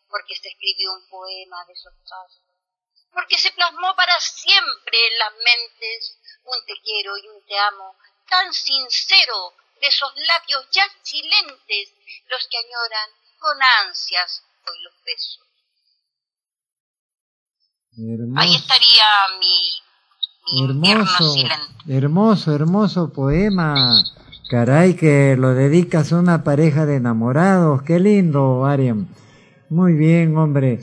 Speaker 9: porque se escribió un poema de esos casos, porque se plasmó para siempre en las mentes un te quiero y un te amo tan sincero de esos labios ya silentes, los que añoran con ansias hoy los besos. Ahí estaría mi, mi hermoso,
Speaker 3: hermoso, hermoso poema. Caray, que lo dedicas a una pareja de enamorados. Qué lindo, Ariam. Muy bien, hombre.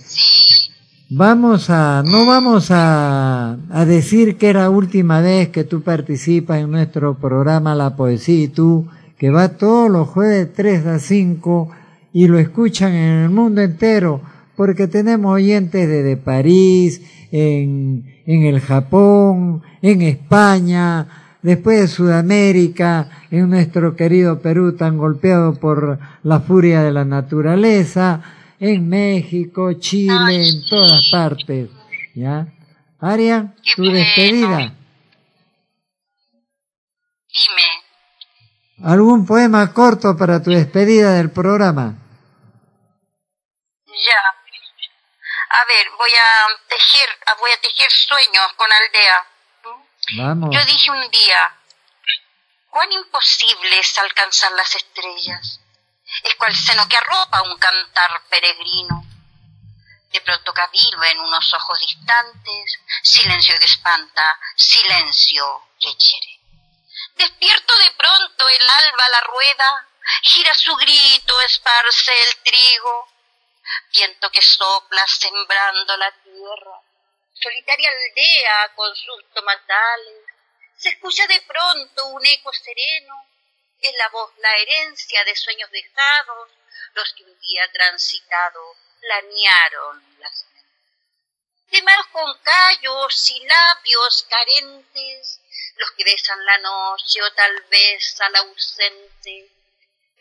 Speaker 3: Vamos a, no vamos a, a decir que era la última vez que tú participas en nuestro programa La Poesía y tú, que va todos los jueves 3 a 5 y lo escuchan en el mundo entero, porque tenemos oyentes desde París, en, en el Japón, en España, después de Sudamérica, en nuestro querido Perú tan golpeado por la furia de la naturaleza, en México, Chile, en todas partes. ¿Ya? Aria, tu despedida.
Speaker 9: Dime.
Speaker 3: ¿Algún poema corto para tu despedida del programa?
Speaker 9: Ya. A ver, voy a tejer, voy a tejer sueños con aldea. Yo dije un día, cuán imposible es alcanzar las estrellas es cual seno que arropa un cantar peregrino. De pronto cabilo en unos ojos distantes, silencio que espanta, silencio que hiere. Despierto de pronto el alba la rueda, gira su grito, esparce el trigo, viento que sopla sembrando la tierra, solitaria aldea con sus tomatales, se escucha de pronto un eco sereno, es la voz, la herencia de sueños dejados, los que un día transitado planearon las de manos con callos y labios carentes, los que besan la noche o tal vez al ausente,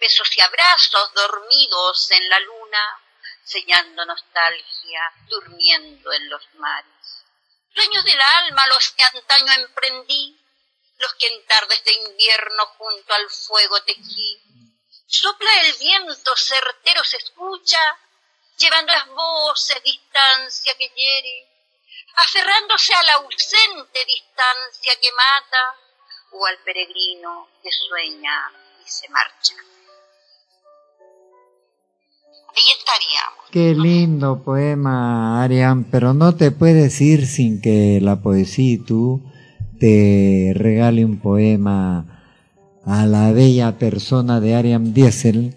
Speaker 9: besos y abrazos dormidos en la luna, sellando nostalgia, durmiendo en los mares. Sueños del alma los que antaño emprendí, los que en tardes de invierno junto al fuego tejí. Sopla el viento, certero se escucha, llevando las voces distancia que hiere, aferrándose a la ausente distancia que mata, o al peregrino que sueña y se marcha. Ahí estaríamos.
Speaker 3: Qué lindo poema, Arián, pero no te puedes ir sin que la poesía y tú te regale un poema a la bella persona de Ariam Diesel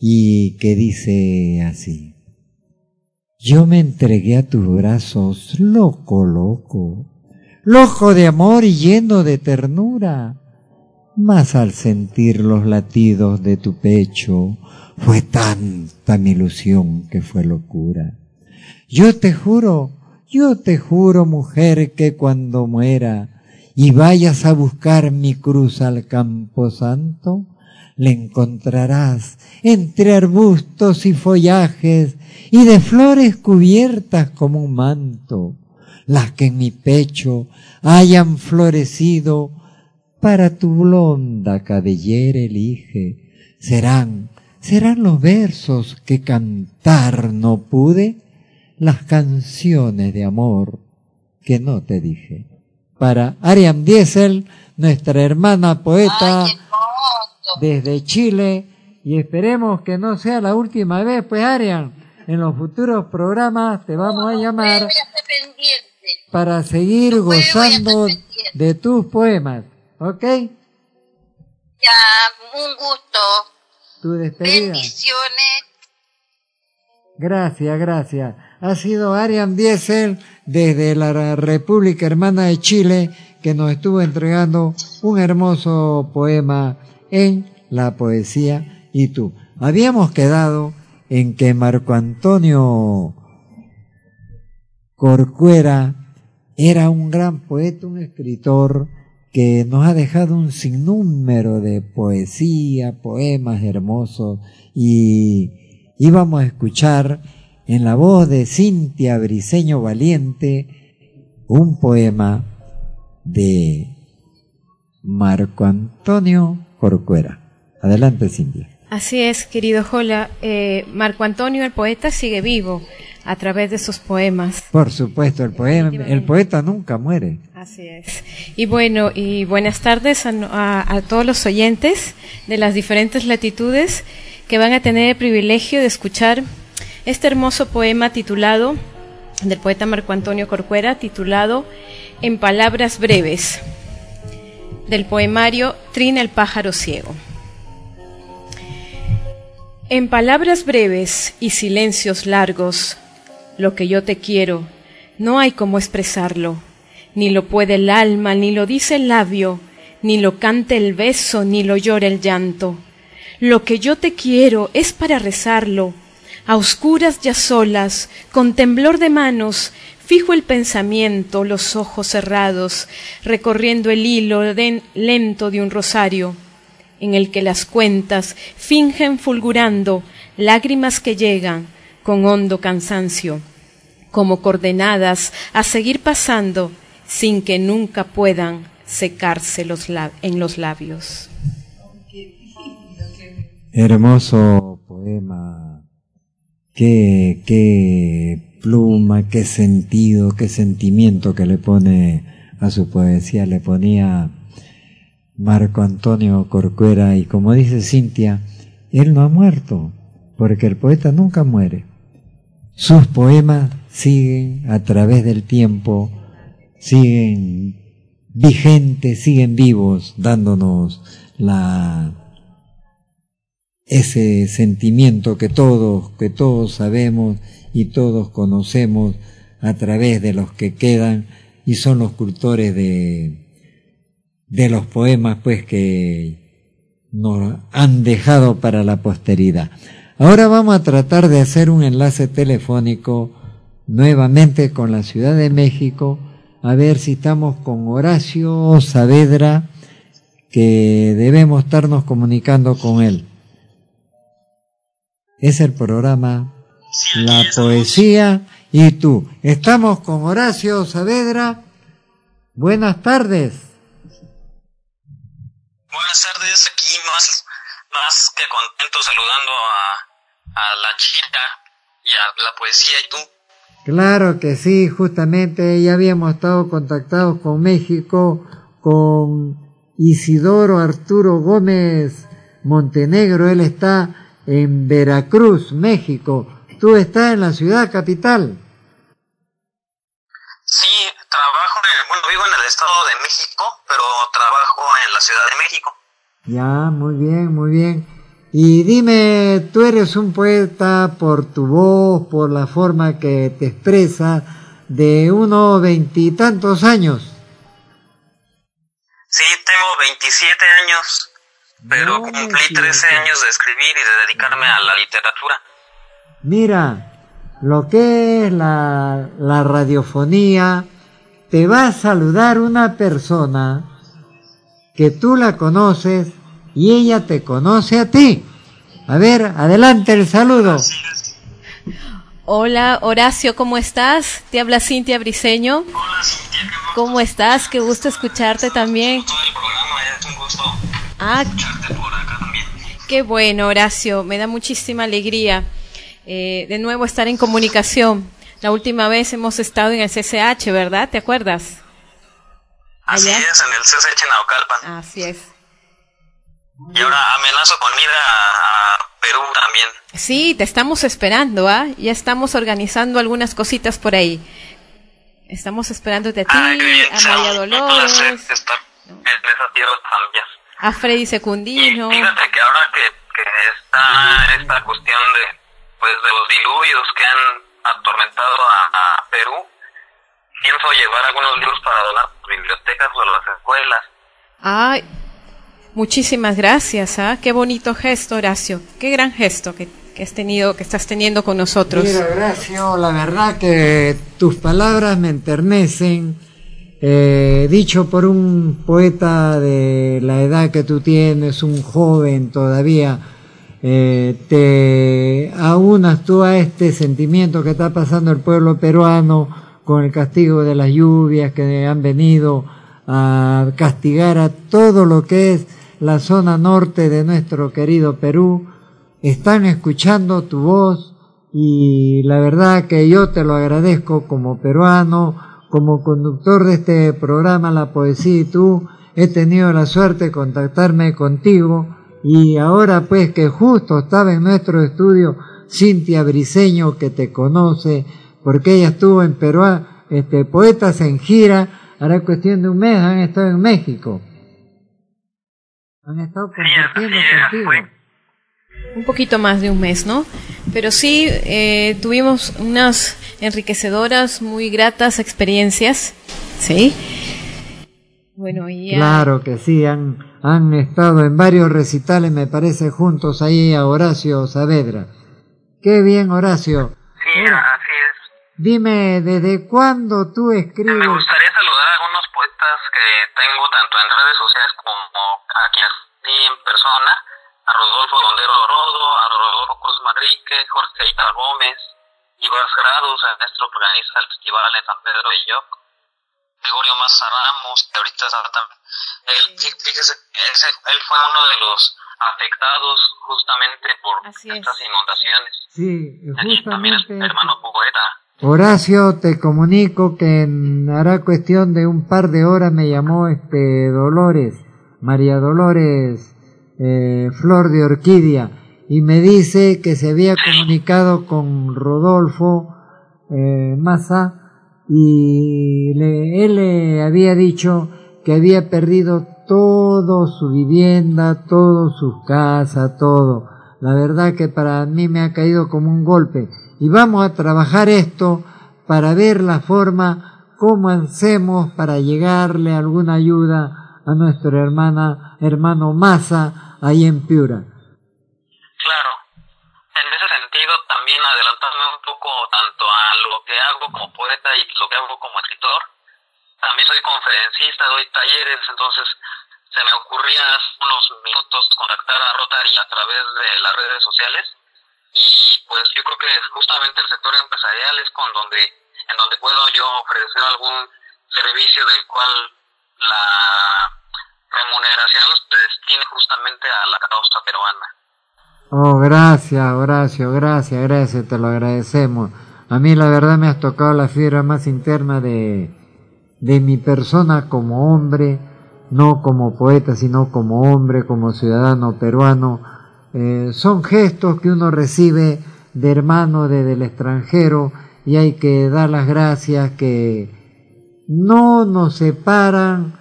Speaker 3: y que dice así. Yo me entregué a tus brazos, loco, loco, loco de amor y lleno de ternura, mas al sentir los latidos de tu pecho fue tanta mi ilusión que fue locura. Yo te juro, yo te juro, mujer, que cuando muera, y vayas a buscar mi cruz al campo santo, le encontrarás entre arbustos y follajes y de flores cubiertas como un manto, las que en mi pecho hayan florecido para tu blonda cabellera elige. Serán, serán los versos que cantar no pude, las canciones de amor que no te dije. Para Ariam Diesel, nuestra hermana poeta desde Chile, y esperemos que no sea la última vez, pues Ariam, en los futuros programas te vamos a llamar para seguir gozando de tus poemas. ¿Ok?
Speaker 9: Ya, un gusto.
Speaker 3: Tu despedida.
Speaker 9: Bendiciones.
Speaker 3: Gracias, gracias. Ha sido Arian Diesel desde la República Hermana de Chile que nos estuvo entregando un hermoso poema en la poesía y tú. Habíamos quedado en que Marco Antonio Corcuera era un gran poeta, un escritor, que nos ha dejado un sinnúmero de poesía, poemas hermosos y íbamos a escuchar en la voz de Cintia Briseño Valiente un poema de Marco Antonio Corcuera. Adelante, Cintia.
Speaker 7: Así es, querido Jola. Eh, Marco Antonio, el poeta, sigue vivo a través de sus poemas.
Speaker 3: Por supuesto, el poema, el poeta nunca muere.
Speaker 7: Así es. Y bueno, y buenas tardes a, todos los oyentes de las diferentes latitudes que van a tener el privilegio de escuchar este hermoso poema titulado del poeta Marco Antonio Corcuera, titulado En palabras breves, del poemario Trina el pájaro ciego. En palabras breves y silencios largos, lo que yo te quiero, no hay cómo expresarlo, ni lo puede el alma, ni lo dice el labio, ni lo cante el beso, ni lo llora el llanto. Lo que yo te quiero es para rezarlo, a oscuras ya solas, con temblor de manos, fijo el pensamiento, los ojos cerrados, recorriendo el hilo lento de un rosario, en el que las cuentas fingen fulgurando lágrimas que llegan con hondo cansancio como coordenadas a seguir pasando sin que nunca puedan secarse los en los labios.
Speaker 3: Hermoso poema. Qué, qué pluma, qué sentido, qué sentimiento que le pone a su poesía. Le ponía Marco Antonio Corcuera y como dice Cintia, él no ha muerto, porque el poeta nunca muere. Sus poemas siguen a través del tiempo, siguen vigentes, siguen vivos, dándonos la ese sentimiento que todos, que todos sabemos y todos conocemos a través de los que quedan y son los cultores de, de los poemas pues que nos han dejado para la posteridad. Ahora vamos a tratar de hacer un enlace telefónico nuevamente con la Ciudad de México, a ver si estamos con Horacio Saavedra, que debemos estarnos comunicando con él. Es el programa La Poesía y tú. Estamos con Horacio Saavedra. Buenas tardes.
Speaker 10: Buenas tardes, aquí más, más que contento saludando a, a la chica y a la poesía y tú.
Speaker 3: Claro que sí, justamente ya habíamos estado contactados con México, con Isidoro Arturo Gómez Montenegro, él está en Veracruz, México. Tú estás en la ciudad capital.
Speaker 10: Sí, trabajo, en, bueno, vivo en el Estado de México, pero trabajo en la Ciudad de México.
Speaker 3: Ya, muy bien, muy bien. Y dime, tú eres un poeta por tu voz, por la forma que te expresa, de unos veintitantos años.
Speaker 10: Sí, tengo 27 años, pero cumplí 13 años de escribir y de dedicarme a la literatura.
Speaker 3: Mira, lo que es la, la radiofonía, te va a saludar una persona que tú la conoces y ella te conoce a ti. A ver, adelante el saludo.
Speaker 7: Hola Horacio, ¿cómo estás? Te habla Cintia Briseño.
Speaker 10: Hola Cintia,
Speaker 7: ¿cómo estás? Qué gusto escucharte también. Ah, qué bueno, Horacio. Me da muchísima alegría eh, de nuevo estar en comunicación. La última vez hemos estado en el CCH, ¿verdad? ¿Te acuerdas?
Speaker 10: Así es, en el CCH Naucalpan.
Speaker 7: Así es.
Speaker 10: Y ahora amenazo con ir a, Perú también.
Speaker 7: Sí, te estamos esperando, ¿ah? Ya estamos organizando algunas cositas por ahí. Estamos esperándote a ti, a María Dolores.
Speaker 10: en esa tierra también.
Speaker 7: A Freddy Secundino.
Speaker 10: Y fíjate que ahora que, que está esta cuestión de, pues, de los diluvios que han atormentado a, Perú, pienso llevar algunos libros para donar a bibliotecas o a las escuelas.
Speaker 7: Ay, muchísimas gracias, ¿ah? Qué bonito gesto, Horacio. Qué gran gesto que, que, has tenido, que estás teniendo con nosotros.
Speaker 3: Mira, Horacio, la verdad que tus palabras me enternecen. Eh, dicho por un poeta de la edad que tú tienes, un joven todavía, eh, te aunas tú a este sentimiento que está pasando el pueblo peruano con el castigo de las lluvias que han venido a castigar a todo lo que es la zona norte de nuestro querido Perú. Están escuchando tu voz y la verdad que yo te lo agradezco como peruano, como conductor de este programa La Poesía y tú. He tenido la suerte de contactarme contigo y ahora pues que justo estaba en nuestro estudio Cintia Briseño que te conoce porque ella estuvo en Perú, este, poetas en gira, hará cuestión de un mes, han estado en México. Han estado compartiendo contigo.
Speaker 7: Un poquito más de un mes, ¿no? Pero sí, eh, tuvimos unas enriquecedoras, muy gratas experiencias, ¿sí? Bueno, y
Speaker 3: Claro que sí, han, han estado en varios recitales, me parece, juntos ahí a Horacio Saavedra. Qué bien, Horacio.
Speaker 10: Sí, así es.
Speaker 3: Dime, ¿desde cuándo tú escribes?
Speaker 10: Me gustaría saludar que tengo tanto en redes sociales como aquí en persona. A Rodolfo Dondero Rodo, a Rodolfo Cruz Manrique, Jorge Ita Gómez, Iván Grados, nuestro organiza el festival en San Pedro y yo. Gregorio Maza Ramos, que ahorita él, fíjese, él fue uno de los afectados justamente por estas inundaciones.
Speaker 3: Sí, justamente.
Speaker 10: hermano poeta.
Speaker 3: Horacio, te comunico que hará cuestión de un par de horas me llamó este Dolores, María Dolores eh, Flor de Orquídea, y me dice que se había comunicado con Rodolfo eh, Maza y le, él le había dicho que había perdido todo su vivienda, todo su casa, todo. La verdad que para mí me ha caído como un golpe. Y vamos a trabajar esto para ver la forma cómo hacemos para llegarle alguna ayuda a nuestro hermana, hermano Massa ahí en Piura.
Speaker 10: Claro. En ese sentido también adelantarme un poco tanto a lo que hago como poeta y lo que hago como escritor. También soy conferencista, doy talleres, entonces se me ocurría unos minutos contactar a Rotary a través de las redes sociales y pues yo creo que justamente el sector empresarial es con donde en donde puedo yo ofrecer algún servicio del cual la remuneración se destine justamente a la causa peruana.
Speaker 3: Oh, gracias, Horacio, gracias, gracias, te lo agradecemos. A mí la verdad me has tocado la fibra más interna de, de mi persona como hombre, no como poeta, sino como hombre, como ciudadano peruano. Eh, son gestos que uno recibe de hermano desde el extranjero y hay que dar las gracias que no nos separan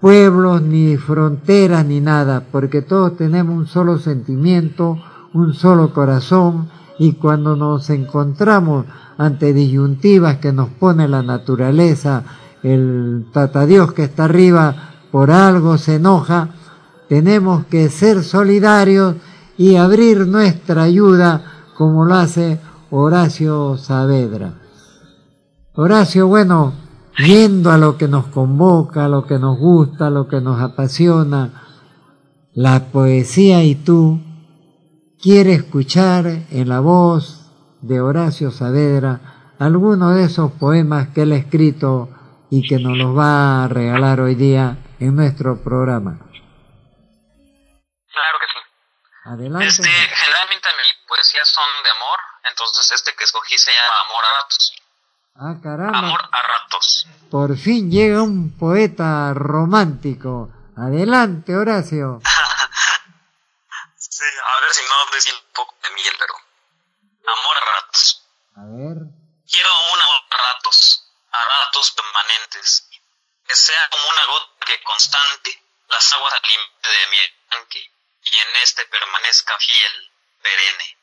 Speaker 3: pueblos ni fronteras ni nada, porque todos tenemos un solo sentimiento, un solo corazón y cuando nos encontramos ante disyuntivas que nos pone la naturaleza, el tata Dios que está arriba por algo se enoja, tenemos que ser solidarios y abrir nuestra ayuda como lo hace Horacio Saavedra. Horacio, bueno, yendo a lo que nos convoca, a lo que nos gusta, a lo que nos apasiona, la poesía y tú, quiere escuchar en la voz de Horacio Saavedra alguno de esos poemas que él ha escrito y que nos los va a regalar hoy día en nuestro programa. Adelante.
Speaker 10: Este, generalmente mis poesías son de amor, entonces este que escogí se llama Amor a ratos.
Speaker 3: Ah, caramba.
Speaker 10: Amor a ratos.
Speaker 3: Por fin llega un poeta romántico. Adelante, Horacio. [LAUGHS]
Speaker 10: Sí, a ver si no decir un poco de miel, pero amor a ratos.
Speaker 3: A ver.
Speaker 10: Quiero un amor a ratos, a ratos permanentes, que sea como una gota que constante las aguas alimente de mi estanque y en este permanezca fiel, perenne.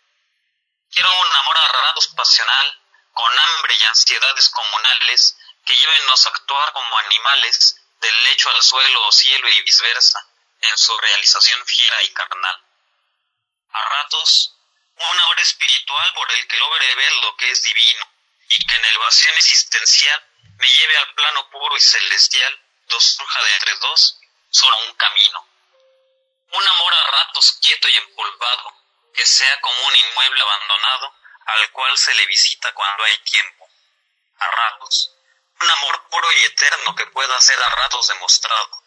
Speaker 10: Quiero un amor a ratos pasional, con hambre y ansiedades comunales, que llevennos a actuar como animales, del lecho al suelo o cielo y viceversa, en su realización fiera y carnal. A ratos, un amor espiritual por el que logre ver lo que es divino, y que en el vacío existencial me lleve al plano puro y celestial, dos surja de entre dos, solo un camino. Un amor a ratos quieto y empolvado, que sea como un inmueble abandonado, al cual se le visita cuando hay tiempo. A ratos. Un amor puro y eterno que pueda ser a ratos demostrado.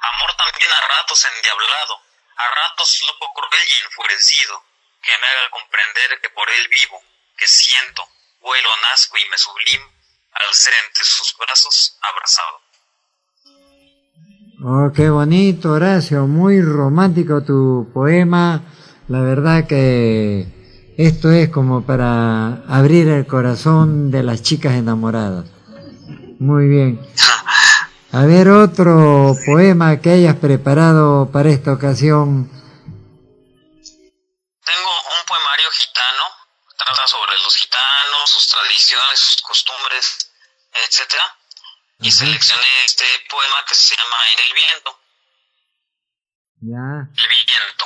Speaker 10: Amor también a ratos endiablado, a ratos loco cruel y enfurecido, que me haga comprender que por él vivo, que siento, vuelo, nazco y me sublimo, al ser entre sus brazos abrazado.
Speaker 3: Oh, qué bonito, Horacio, muy romántico tu poema. La verdad que esto es como para abrir el corazón de las chicas enamoradas. Muy bien. A ver, otro poema que hayas preparado para esta ocasión.
Speaker 10: Tengo un poemario gitano, trata sobre los gitanos, sus tradiciones, sus costumbres, etcétera, y seleccioné este poema que se llama En el viento.
Speaker 3: Ya.
Speaker 10: El viento.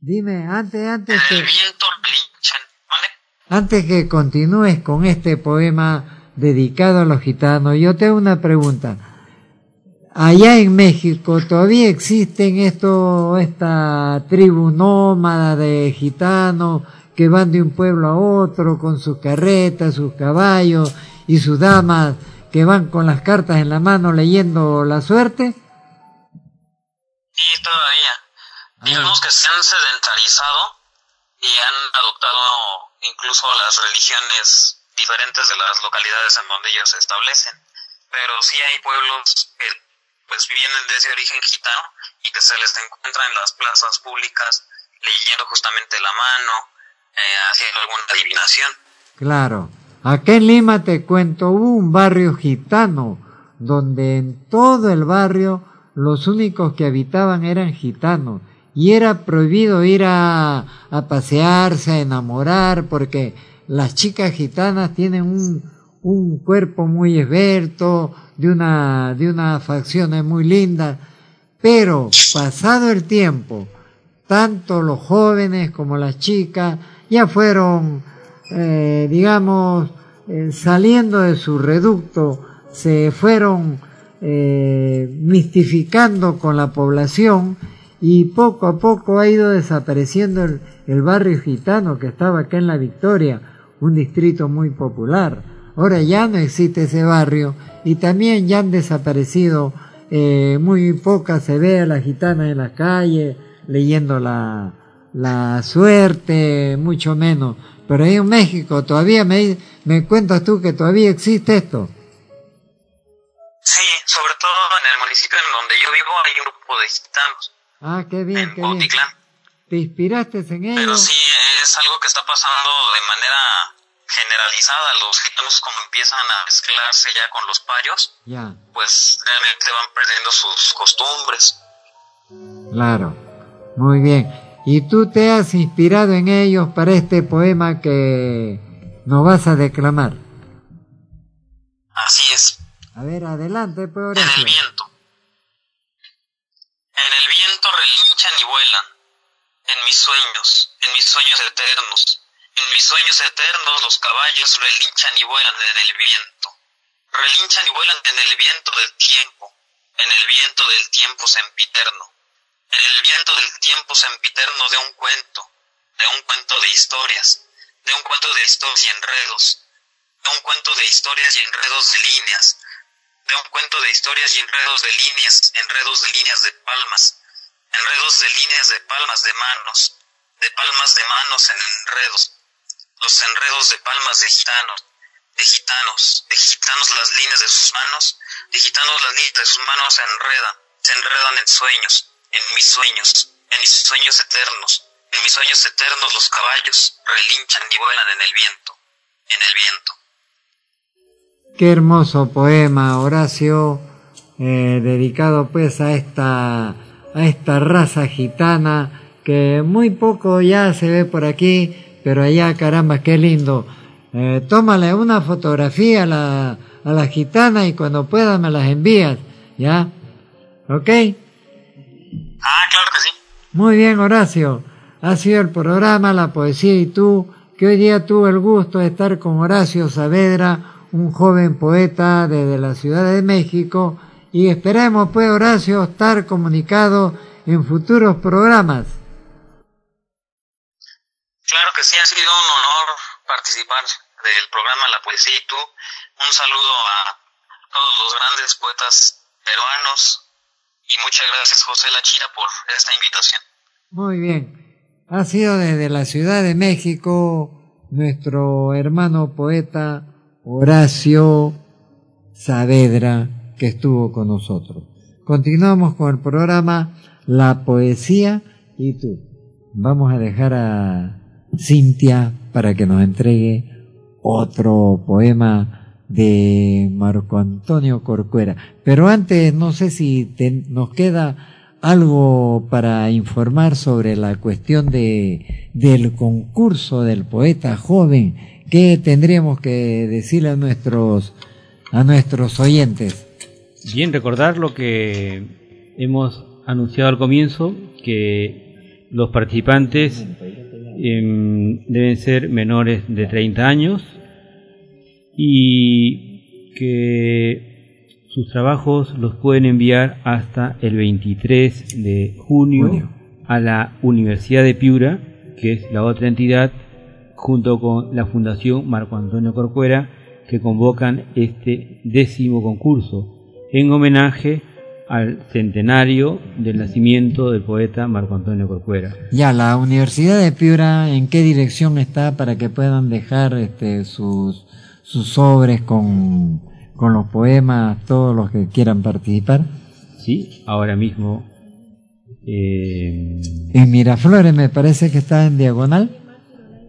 Speaker 3: Dime, antes,
Speaker 10: En
Speaker 3: antes
Speaker 10: el
Speaker 3: que,
Speaker 10: viento linchan, ¿vale?
Speaker 3: antes que continúes con este poema dedicado a los gitanos, yo te hago una pregunta. Allá en México todavía existen esto, esta tribu nómada de gitanos que van de un pueblo a otro con sus carretas, sus caballos y sus damas que van con las cartas en la mano leyendo la suerte.
Speaker 10: Y todavía, digamos que se han sedentarizado y han adoptado incluso las religiones diferentes de las localidades en donde ellos se establecen. Pero sí hay pueblos que pues vienen de ese origen gitano y que se les encuentra en las plazas públicas leyendo justamente la mano, eh, haciendo alguna adivinación.
Speaker 3: Claro. Acá en Lima te cuento, hubo un barrio gitano, donde en todo el barrio los únicos que habitaban eran gitanos. Y era prohibido ir a, a pasearse, a enamorar, porque las chicas gitanas tienen un, un cuerpo muy esbelto, de una, de muy lindas. Pero pasado el tiempo, tanto los jóvenes como las chicas ya fueron, eh, digamos, eh, saliendo de su reducto, se fueron eh, mistificando con la población y poco a poco ha ido desapareciendo el, barrio gitano que estaba acá en La Victoria, un distrito muy popular. Ahora ya no existe ese barrio y también ya han desaparecido, eh, muy pocas se ve a las gitanas en las calles leyendo la, la suerte, mucho menos. Pero ahí en México todavía me, me cuentas tú que todavía existe esto.
Speaker 10: Sí, sobre todo en el municipio en donde yo vivo hay un grupo de gitanos,
Speaker 3: Ah, qué bien,
Speaker 10: en
Speaker 3: qué bien. ¿Te inspiraste en
Speaker 10: Pero
Speaker 3: ello?
Speaker 10: sí es algo que está pasando de manera generalizada. Los gitanos como empiezan a mezclarse ya con los payos,
Speaker 3: Ya,
Speaker 10: pues realmente van perdiendo sus costumbres.
Speaker 3: claro. Muy bien. ¿Y tú te has inspirado en ellos para este poema que nos vas a declamar?
Speaker 10: Así es.
Speaker 3: A ver, adelante, pues,
Speaker 10: En el viento. En el viento relinchan y vuelan. En mis sueños, en mis sueños eternos. En mis sueños eternos los caballos relinchan y vuelan en el viento. Relinchan y vuelan en el viento del tiempo. En el viento del tiempo sempiterno. El viento del tiempo sempiterno de un cuento. De un cuento de historias. De un cuento de historias y enredos. De un cuento de historias y enredos de líneas de un cuento de historias y enredos de líneas, enredos de líneas de palmas, enredos de líneas de palmas de manos, de palmas de manos en enredos, los enredos de palmas de gitanos, de gitanos, de gitanos las líneas de sus manos, de gitanos las líneas de sus manos se enredan, se enredan en sueños, en mis sueños, en mis sueños eternos, en mis sueños eternos los caballos relinchan y vuelan en el viento, en el viento.
Speaker 3: Qué hermoso poema, Horacio, eh, dedicado pues a esta, a esta raza gitana que muy poco ya se ve por aquí, pero allá caramba, qué lindo. Eh, tómale una fotografía a la, a la gitana y cuando puedas me las envías, ¿ya? ¿Ok?
Speaker 10: Ah, claro que sí.
Speaker 3: Muy bien, Horacio. Ha sido el programa La Poesía y tú, que hoy día tuvo el gusto de estar con Horacio Saavedra, un joven poeta desde la Ciudad de México y esperemos pues Horacio estar comunicado en futuros programas.
Speaker 10: Claro que sí, ha sido un honor participar del programa La Poesía y tú. Un saludo a todos los grandes poetas peruanos y muchas gracias José Lachira por esta invitación.
Speaker 3: Muy bien. Ha sido desde la Ciudad de México nuestro hermano poeta Horacio Saavedra, que estuvo con nosotros. Continuamos con el programa La Poesía y tú. Vamos a dejar a Cintia para que nos entregue otro poema de Marco Antonio Corcuera. Pero antes, no sé si nos queda algo para informar sobre la cuestión de, del concurso del poeta joven ¿Qué tendríamos que decirle a nuestros, a nuestros oyentes?
Speaker 8: Bien, recordar lo que hemos anunciado al comienzo, que los participantes em, deben ser menores de 30 años y que sus trabajos los pueden enviar hasta el 23 de junio. a la Universidad de Piura, que es la otra entidad junto con la Fundación Marco Antonio Corcuera, que convocan este décimo concurso en homenaje al centenario del nacimiento del poeta Marco Antonio Corcuera.
Speaker 3: Ya, la Universidad de Piura, ¿en qué dirección está para que puedan dejar este, sus, sus sobres con, con los poemas, todos los que quieran participar?
Speaker 8: Sí, ahora mismo.
Speaker 3: Eh, en Miraflores me parece que está en diagonal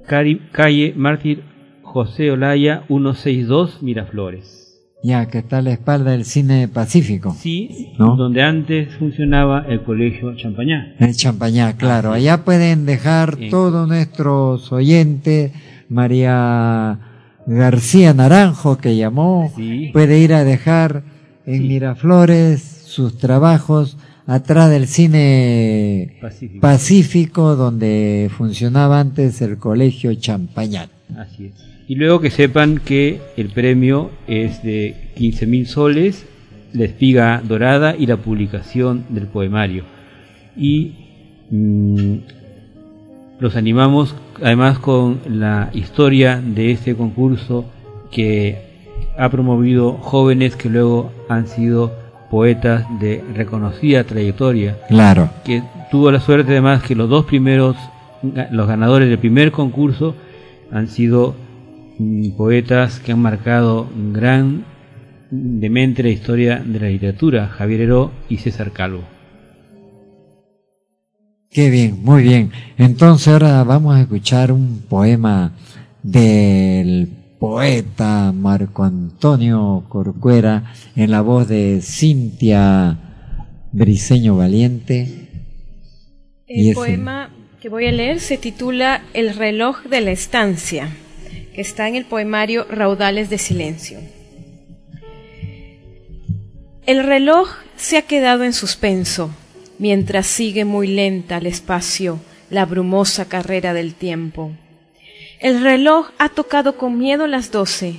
Speaker 8: calle Mártir José Olaya 162 Miraflores.
Speaker 3: Ya, que está a la espalda del cine Pacífico.
Speaker 8: Sí, donde antes funcionaba el colegio Champañá.
Speaker 3: El Champañá, claro. Allá pueden dejar todos nuestros oyentes. María García Naranjo, que llamó, puede ir a dejar en Miraflores sus trabajos atrás del cine Pacífico. donde funcionaba antes el colegio Champañán.
Speaker 8: Así es. Y luego que sepan que el premio es de 15 mil soles, la espiga dorada y la publicación del poemario. Y mm, los animamos además con la historia de este concurso que ha promovido jóvenes que luego han sido poetas de reconocida trayectoria.
Speaker 3: Claro.
Speaker 8: Que tuvo la suerte además que los dos primeros, los ganadores del primer concurso han sido mm, poetas que han marcado gran demente la historia de la literatura, Javier Heró y César Calvo.
Speaker 3: Qué bien, muy bien. Entonces ahora vamos a escuchar un poema del poeta Marco Antonio Corcuera en la voz de Cintia Briseño Valiente.
Speaker 7: El poema que voy a leer se titula El reloj de la estancia, que está en el poemario Raudales de Silencio. El reloj se ha quedado en suspenso, mientras sigue muy lenta al espacio la brumosa carrera del tiempo el reloj ha tocado con miedo las doce.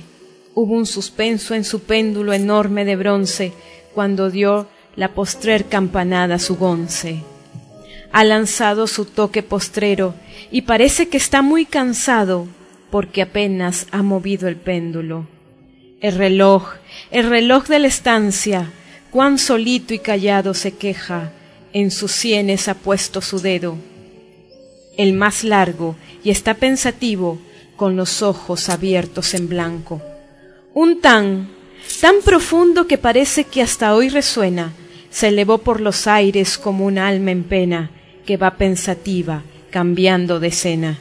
Speaker 7: Hubo un suspenso en su péndulo enorme de bronce cuando dio la postrer campanada su gonce. Ha lanzado su toque postrero y parece que está muy cansado porque apenas ha movido el péndulo. El reloj, el reloj de la estancia, cuán solito y callado se queja, en sus sienes ha puesto su dedo, el más largo, y está pensativo, con los ojos abiertos en blanco. Un tan, tan profundo que parece que hasta hoy resuena, se elevó por los aires como un alma en pena, que va pensativa, cambiando de escena.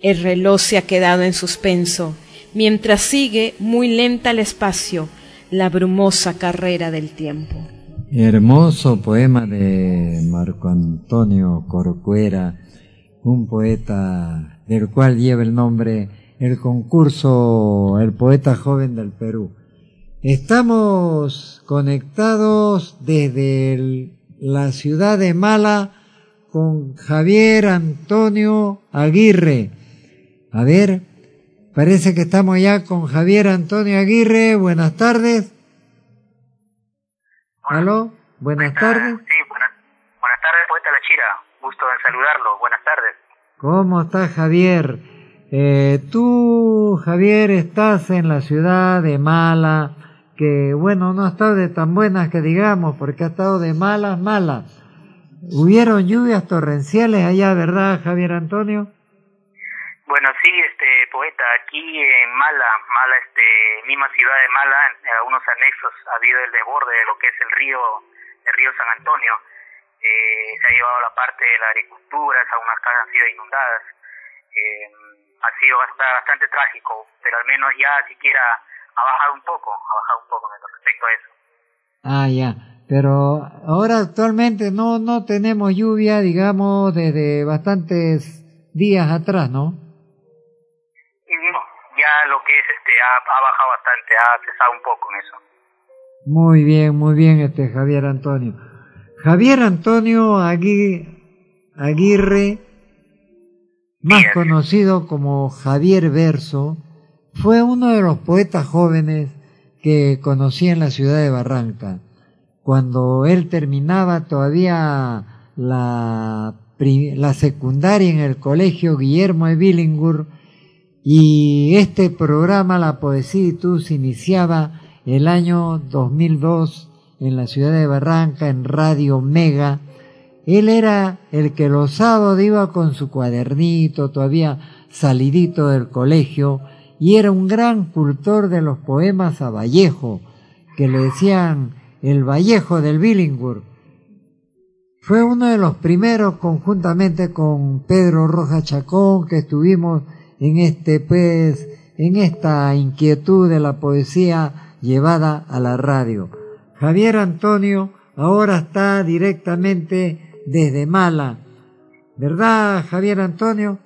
Speaker 7: El reloj se ha quedado en suspenso, mientras sigue muy lenta al espacio la brumosa carrera del tiempo.
Speaker 3: Hermoso poema de Marco Antonio Corcuera, un poeta del cual lleva el nombre el concurso El Poeta Joven del Perú. Estamos conectados desde la ciudad de Mala con Javier Antonio Aguirre. A ver, parece que estamos ya con Javier Antonio Aguirre. Buenas tardes. ¿Aló? Buenas tardes.
Speaker 11: Sí, buenas, buenas tardes, poeta La Chira. Gusto en saludarlo. Buenas tardes.
Speaker 3: ¿Cómo estás, Javier? Eh, tú, Javier, estás en la ciudad de Mala, que bueno, no ha estado de tan buenas que digamos, porque ha estado de malas, malas. Hubieron lluvias torrenciales allá, ¿verdad, Javier Antonio?
Speaker 11: Bueno, sí, este poeta, aquí en Mala, Mala, este, misma ciudad de Mala, en algunos anexos ha habido el desborde de lo que es el río, el río San Antonio. Eh, se ha llevado la parte de la agricultura, algunas casas han sido inundadas. Eh, ha sido bastante, bastante trágico, pero al menos ya siquiera ha bajado un poco, ha bajado un poco respecto a eso.
Speaker 3: Ah, ya. Pero ahora actualmente no, no tenemos lluvia, digamos, desde bastantes días atrás, ¿no?
Speaker 11: Ya lo que es, este, ha, ha bajado bastante, ha cesado un poco en eso.
Speaker 3: Muy bien, muy bien, este Javier Antonio. Javier Antonio Aguirre, más conocido como Javier Verso, fue uno de los poetas jóvenes que conocí en la ciudad de Barranca. Cuando él terminaba todavía la, la secundaria en el colegio Guillermo de Billingur y este programa La Poesía y Tú se iniciaba el año 2002 en la ciudad de Barranca, en Radio Mega. Él era el que los sábados iba con su cuadernito, todavía salidito del colegio, y era un gran cultor de los poemas a Vallejo, que le decían el Vallejo del Billingur. Fue uno de los primeros, conjuntamente con Pedro Roja Chacón, que estuvimos en este, pues, en esta inquietud de la poesía llevada a la radio. Javier Antonio ahora está directamente desde Mala. ¿Verdad, Javier Antonio?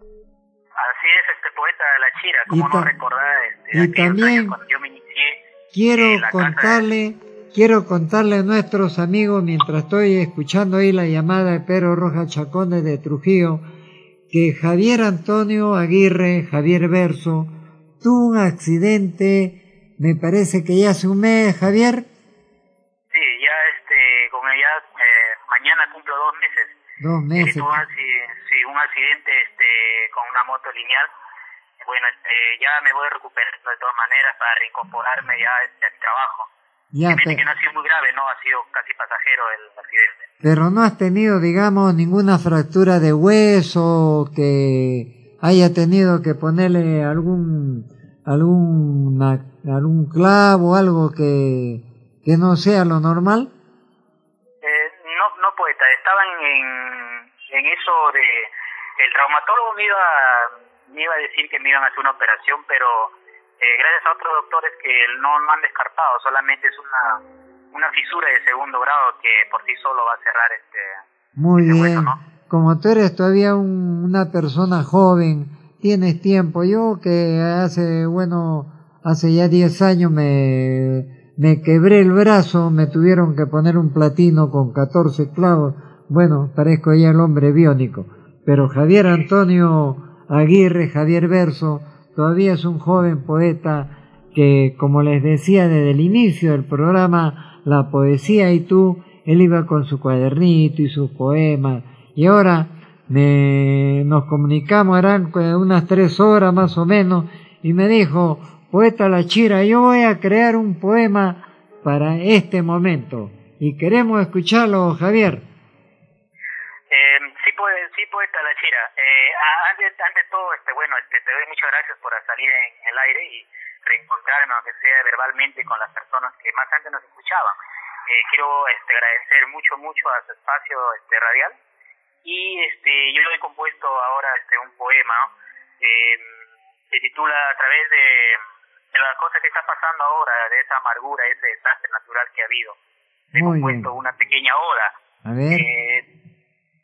Speaker 11: Así es, este poeta de la Chira, como no recordar este,
Speaker 3: y también
Speaker 11: cuando yo me inicié
Speaker 3: quiero contarle, quiero contarle a nuestros amigos mientras estoy escuchando ahí la llamada de Pedro Roja Chacón de Trujillo, que Javier Antonio Aguirre, Javier Verso, tuvo un accidente, me parece que ya hace un mes, Javier,
Speaker 11: mañana cumplo dos meses.
Speaker 3: Dos meses.
Speaker 11: sí, un accidente este, con una moto lineal. Bueno, este, ya me voy a recuperar de todas maneras para reincorporarme ya este, al trabajo.
Speaker 3: Ya,
Speaker 11: que no ha sido muy grave, no, ha sido casi pasajero el accidente.
Speaker 3: Pero no has tenido, digamos, ninguna fractura de hueso que haya tenido que ponerle algún algún algún clavo, algo que, que no sea lo normal.
Speaker 11: Estaban en, en eso de... El traumatólogo me iba, me iba a decir que me iban a hacer una operación, pero eh, gracias a otros doctores que no, no han descartado, solamente es una, una fisura de segundo grado que por sí solo va a cerrar este...
Speaker 3: Muy bien. Como tú eres todavía una persona joven, tienes tiempo. Yo que hace, bueno, hace ya 10 años me, me quebré el brazo, me tuvieron que poner un platino con 14 clavos bueno, parezco ya el hombre biónico, pero Javier Antonio Aguirre, Javier Verso, todavía es un joven poeta que, como les decía desde el inicio del programa, la poesía y tú, él iba con su cuadernito y sus poemas, y ahora me, nos comunicamos, eran unas tres horas más o menos, y me dijo, poeta La Chira, yo voy a crear un poema para este momento. y queremos escucharlo, Javier.
Speaker 11: Eh, sí, pues, sí, poeta La Chira. Eh, antes, todo, este, bueno, este, te doy muchas gracias por salir en el aire y reencontrarme, aunque sea verbalmente, con las personas que más antes nos escuchaban. Eh, quiero este, agradecer mucho, mucho a su espacio este, radial. Y este, yo he compuesto ahora este, un poema eh, se titula A través de, de las cosas que está pasando ahora, de esa amargura, ese desastre natural que ha habido. He compuesto una pequeña oda.
Speaker 3: A ver.
Speaker 11: Eh,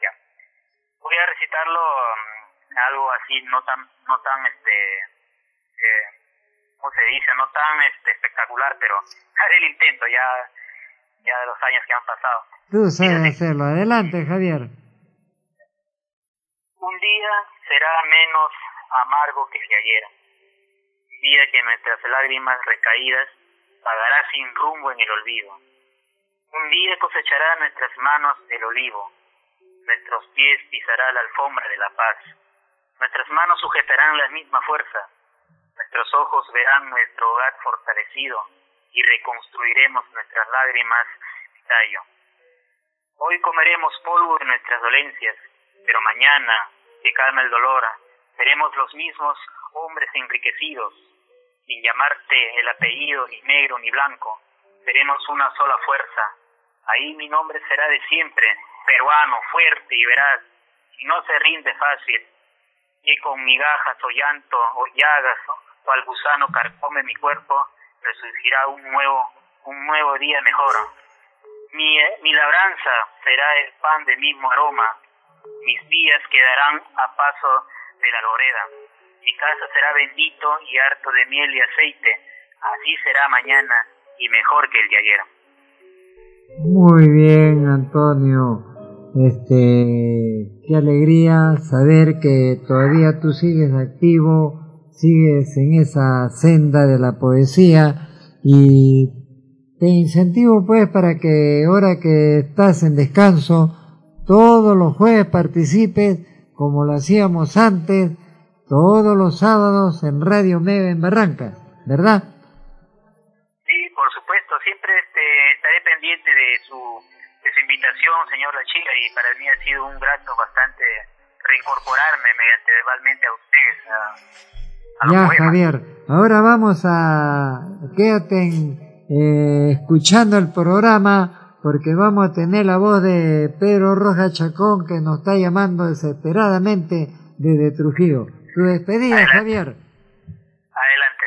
Speaker 11: ya. Voy a recitarlo um, algo así, no tan, no tan, este, eh, ¿cómo se dice? No tan este, espectacular, pero [LAUGHS] haré el intento ya, ya de los años que han pasado.
Speaker 3: Tú sabes hacerlo. Adelante, Javier.
Speaker 11: Un día será menos amargo que el de ayer. Día que nuestras lágrimas recaídas pagará sin rumbo en el olvido. Un día cosechará nuestras manos el olivo. Nuestros pies pisará la alfombra de la paz. Nuestras manos sujetarán la misma fuerza. Nuestros ojos verán nuestro hogar fortalecido y reconstruiremos nuestras lágrimas de tallo. Hoy comeremos polvo de nuestras dolencias, pero mañana, que calma el dolor, seremos los mismos hombres enriquecidos, sin llamarte el apellido ni negro ni blanco, seremos una sola fuerza. Ahí mi nombre será de siempre, peruano, fuerte y veraz, y no se rinde fácil, y con migajas o llanto o llagas o al gusano carcome mi cuerpo, resurgirá un nuevo, un nuevo día mejor. Mi, mi labranza será el pan del mismo aroma, mis días quedarán a paso de la loreda, mi casa será bendito y harto de miel y aceite, así será mañana y mejor que el de ayer.
Speaker 3: Muy bien, Antonio. Este, qué alegría saber que todavía tú sigues activo, sigues en esa senda de la poesía y te incentivo pues para que ahora que estás en descanso, todos los jueves participes como lo hacíamos antes, todos los sábados en Radio Mega en Barranca, ¿verdad?
Speaker 11: Sí, por supuesto, siempre este, estaré pendiente de su, de su invitación, señor La Chica, y para mí ha sido un grato bastante reincorporarme mediante verbalmente a ustedes. A, a
Speaker 3: ya, Javier, ahora vamos a... Quédate en, eh, escuchando el programa porque vamos a tener la voz de Pedro Roja Chacón que nos está llamando desesperadamente desde Trujillo. Tu despedida,
Speaker 11: Adelante.
Speaker 3: Javier.
Speaker 11: Adelante.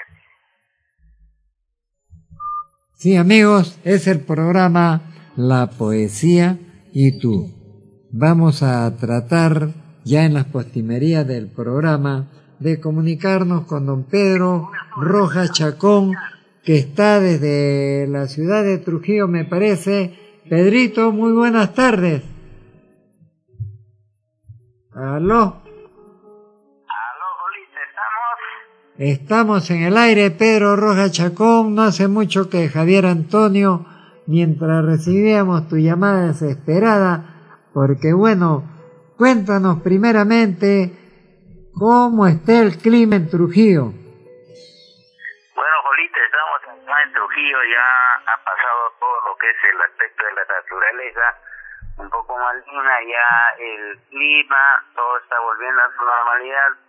Speaker 3: Sí, amigos, es el programa La Poesía y tú. Vamos a tratar ya en las postimerías del programa de comunicarnos con don Pedro Rojas Chacón, que está desde la ciudad de Trujillo, me parece. Pedrito, muy buenas tardes. Aló. Estamos en el aire, Pedro Rojas Chacón. No hace mucho que Javier Antonio, mientras recibíamos tu llamada desesperada, porque bueno, cuéntanos primeramente cómo está el clima en Trujillo.
Speaker 12: Bueno, Jolita, estamos en Trujillo, ya ha pasado todo lo que es el aspecto de la naturaleza, un poco maligna, ya el clima, todo está volviendo a su normalidad,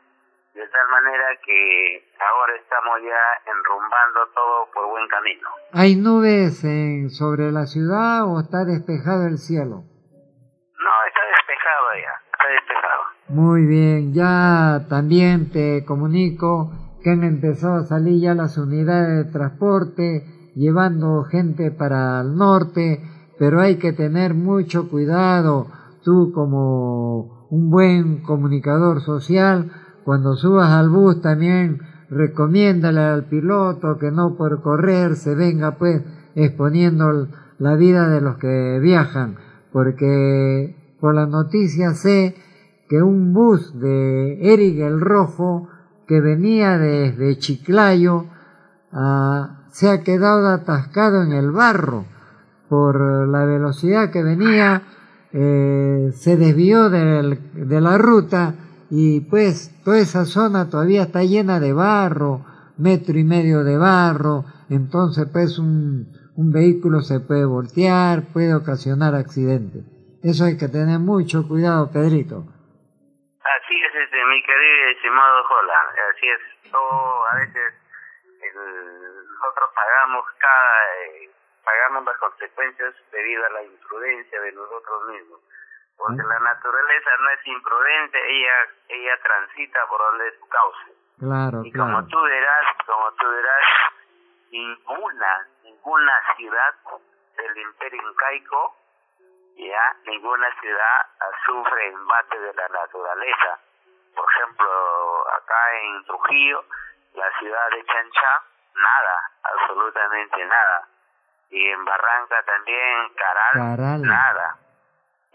Speaker 12: de tal manera que ahora estamos ya enrumbando todo por buen camino.
Speaker 3: ¿Hay nubes en, sobre la ciudad o está despejado el cielo?
Speaker 12: No, está despejado ya, está despejado.
Speaker 3: Muy bien, ya también te comunico que han empezado a salir ya las unidades de transporte llevando gente para el norte, pero hay que tener mucho cuidado, tú como un buen comunicador social, cuando subas al bus también recomiéndale al piloto que no por correr se venga pues exponiendo la vida de los que viajan, porque por las noticias sé que un bus de Eric el Rojo que venía desde Chiclayo ah, se ha quedado atascado en el barro. Por la velocidad que venía, eh, se desvió de la ruta y pues toda esa zona todavía está llena de barro, metro y medio de barro, entonces pues un, un vehículo se puede voltear, puede ocasionar accidentes. Eso hay que tener mucho cuidado, Pedrito.
Speaker 12: Así es, este, mi querido estimado Jola, así es. Todo, a veces nosotros pagamos cada, eh, pagamos las consecuencias debido a la imprudencia de nosotros mismos. Porque la naturaleza no es imprudente, ella ella transita por donde es su cauce.
Speaker 3: Claro,
Speaker 12: y
Speaker 3: claro.
Speaker 12: como tú verás, como tú verás, ninguna, ninguna ciudad del imperio incaico, ya, ninguna ciudad sufre embate de la naturaleza. Por ejemplo, acá en Trujillo, la ciudad de Chanchá, nada, absolutamente nada. Y en Barranca también, Caral,
Speaker 3: Caral.
Speaker 12: nada.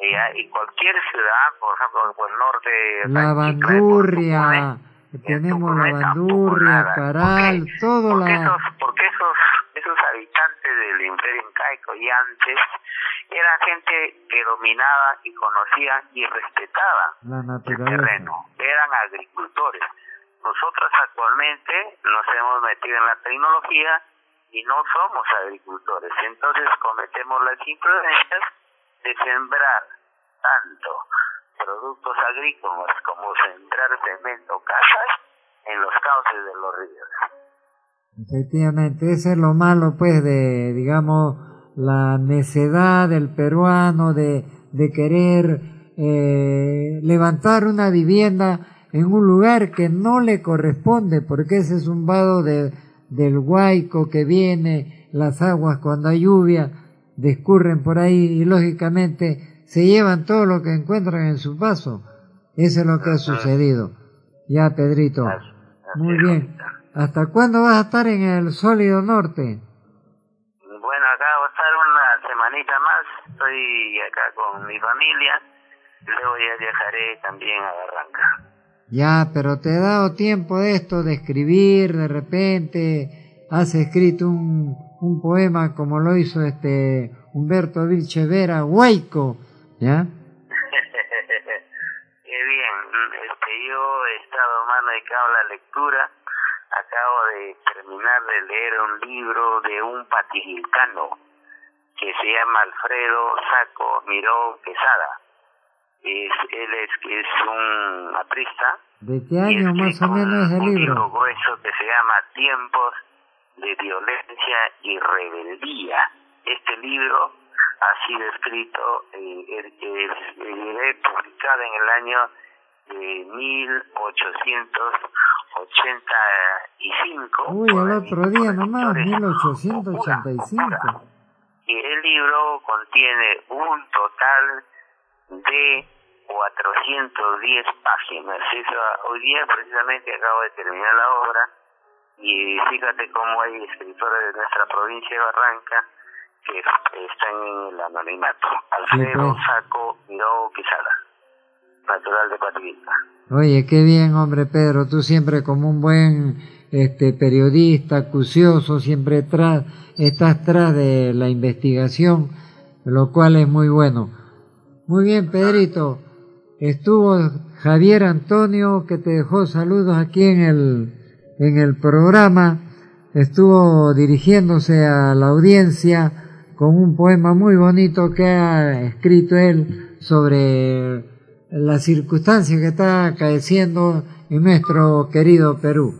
Speaker 12: Ya, y cualquier ciudad, por ejemplo, por el norte,
Speaker 3: La bandurria, tenemos la bandurria, Caral, todo
Speaker 12: porque
Speaker 3: la...
Speaker 12: esos, porque esos, esos habitantes del imperio incaico y antes eran gente que dominaba y conocía y respetaba
Speaker 3: La
Speaker 12: el terreno, eran agricultores. Nosotros actualmente nos hemos metido en la tecnología y no somos agricultores, entonces cometemos las imprudencias de sembrar tanto productos agrícolas como sembrar cemento, casas en los cauces de los ríos.
Speaker 3: Efectivamente, eso es lo malo, pues, de, digamos, la necedad del peruano de, de querer eh, levantar una vivienda en un lugar que no le corresponde, porque ese es un vado de, del Huayco que viene, las aguas cuando hay lluvia discurren por ahí y lógicamente se llevan todo lo que encuentran en su paso. Eso es lo que ha sucedido. Ya, Pedrito. Muy bien. ¿Hasta cuándo vas a estar en el sólido norte?
Speaker 12: Bueno, acá voy a estar una semanita más, estoy acá con mi familia, luego ya viajaré también a Barranca.
Speaker 3: Ya, pero te he dado tiempo de esto, de escribir, de repente has escrito un, un poema como lo hizo este Humberto Vilche Vera, Huayco, ¿ya? [LAUGHS]
Speaker 12: Qué bien, este, yo he estado más dedicado a la lectura, acabo de terminar de leer un libro de un patigilcano que se llama Alfredo Saco Miró Quesada. Es, él es, es un aprista
Speaker 3: ¿De qué año más o menos es el
Speaker 12: un
Speaker 3: libro?
Speaker 12: libro grueso que se llama Tiempos de Violencia y Rebeldía. Este libro ha sido escrito, eh, eh, eh, eh, publicado en el año de 1885.
Speaker 3: Uy, el otro día nomás, 1885.
Speaker 12: Y el libro contiene un total de 410 páginas. Eso, hoy día precisamente acabo de terminar la obra y fíjate cómo hay escritores de nuestra provincia de Barranca que están en el anonimato. Alfredo
Speaker 3: pues.
Speaker 12: Saco Miró Quesada, natural de Patrita.
Speaker 3: Oye, qué bien, hombre Pedro, tú siempre como un buen este periodista, acucioso, siempre tras, estás tras de la investigación, lo cual es muy bueno. Muy bien, Pedrito. Estuvo Javier Antonio que te dejó saludos aquí en el en el programa. Estuvo dirigiéndose a la audiencia con un poema muy bonito que ha escrito él sobre la circunstancia que está acaeciendo en nuestro querido Perú.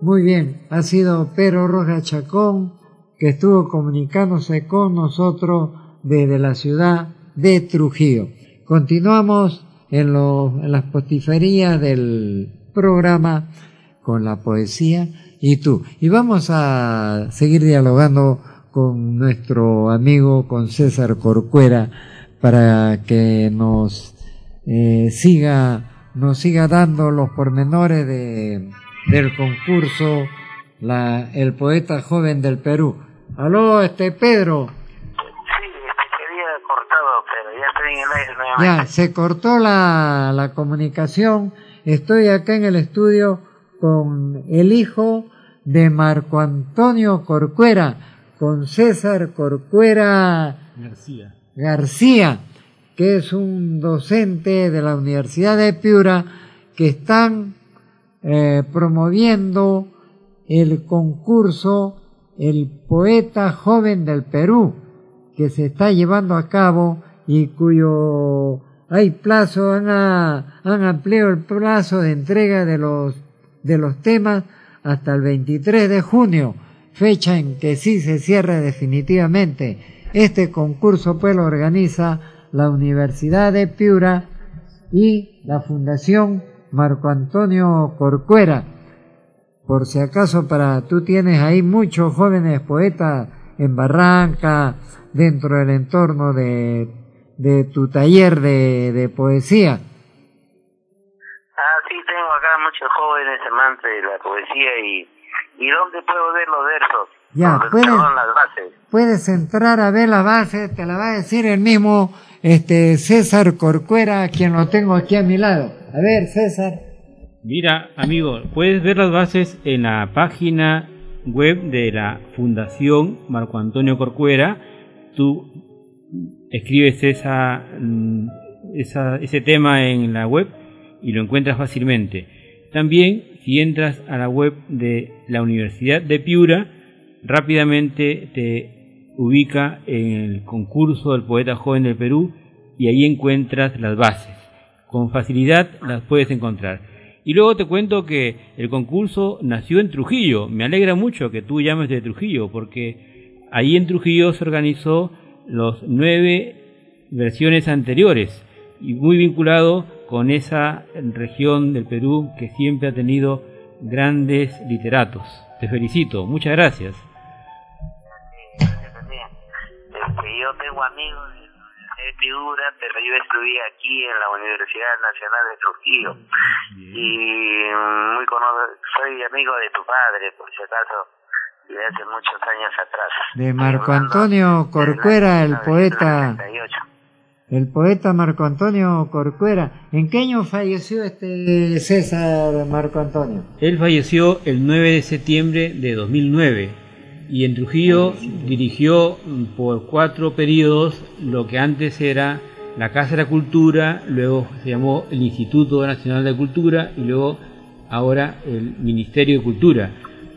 Speaker 3: Muy bien, ha sido Pedro Roja Chacón que estuvo comunicándose con nosotros desde la ciudad de Trujillo. Continuamos en, en las postiferías del programa con la poesía y tú. Y vamos a seguir dialogando con nuestro amigo, con César Corcuera, para que nos eh, siga, nos siga dando los pormenores de, del concurso la, el poeta joven del Perú. Aló, este Pedro.
Speaker 12: Sí, cortado, pero ya estoy en el aire nuevamente.
Speaker 3: Ya, se cortó la, la comunicación. Estoy acá en el estudio con el hijo de Marco Antonio Corcuera, con César Corcuera
Speaker 8: García.
Speaker 3: García, que es un docente de la Universidad de Piura, que están eh, promoviendo el concurso el poeta joven del Perú, que se está llevando a cabo y cuyo hay plazo, han, han ampliado el plazo de entrega de los, de los temas hasta el 23 de junio, fecha en que sí se cierra definitivamente. Este concurso pues lo organiza la Universidad de Piura y la Fundación Marco Antonio Corcuera. Por si acaso para tú tienes ahí muchos jóvenes poetas en Barranca, dentro del entorno de, de tu taller de, de poesía.
Speaker 12: Acá muchos jóvenes amantes de la poesía y, y ¿dónde puedo ver los versos?
Speaker 3: Ya, puedes,
Speaker 12: las bases?
Speaker 3: puedes entrar a ver la base, te la va a decir el mismo este César Corcuera, quien lo tengo aquí a mi lado. A ver, César.
Speaker 8: Mira, amigo, puedes ver las bases en la página web de la Fundación Marco Antonio Corcuera. Tú escribes esa, mm, esa, ese tema en la web y lo encuentras fácilmente. También, si entras a la web de la Universidad de Piura, rápidamente te ubica en el concurso del poeta joven del Perú y ahí encuentras las bases. Con facilidad las puedes encontrar. Y luego te cuento que el concurso nació en Trujillo. Me alegra mucho que tú llames de Trujillo, porque ahí en Trujillo se organizó los nueve versiones anteriores y muy vinculado con esa región del Perú que siempre ha tenido grandes literatos. Te felicito, muchas gracias.
Speaker 12: Este, yo tengo amigos de Piura, pero yo estudié aquí en la Universidad Nacional de Trujillo y muy cono- soy amigo de tu padre, por si acaso, de hace muchos años atrás.
Speaker 3: De Marco Antonio Corcuera, el poeta,
Speaker 12: 1978.
Speaker 3: El poeta Marco Antonio Corcuera. ¿En qué año falleció este César Marco Antonio?
Speaker 8: Él falleció el 9 de septiembre de 2009 y en Trujillo dirigió por cuatro periodos lo que antes era la Casa de la Cultura, luego se llamó el Instituto Nacional de Cultura y luego ahora el Ministerio de Cultura.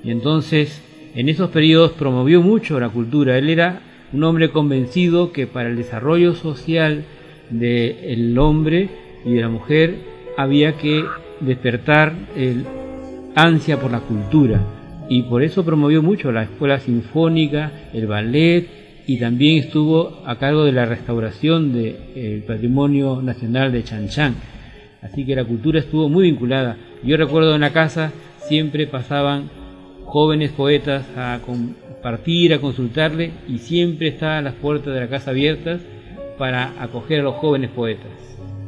Speaker 8: Y entonces en esos periodos promovió mucho la cultura. Él era un hombre convencido que para el desarrollo social del hombre y de la mujer había que despertar el ansia por la cultura y por eso promovió mucho la escuela sinfónica, el ballet y también estuvo a cargo de la restauración del patrimonio nacional de Chanchán. Así que la cultura estuvo muy vinculada. Yo recuerdo en la casa siempre pasaban jóvenes poetas a compartir, a consultarle y siempre estaban las puertas de la casa abiertas para acoger a los jóvenes poetas.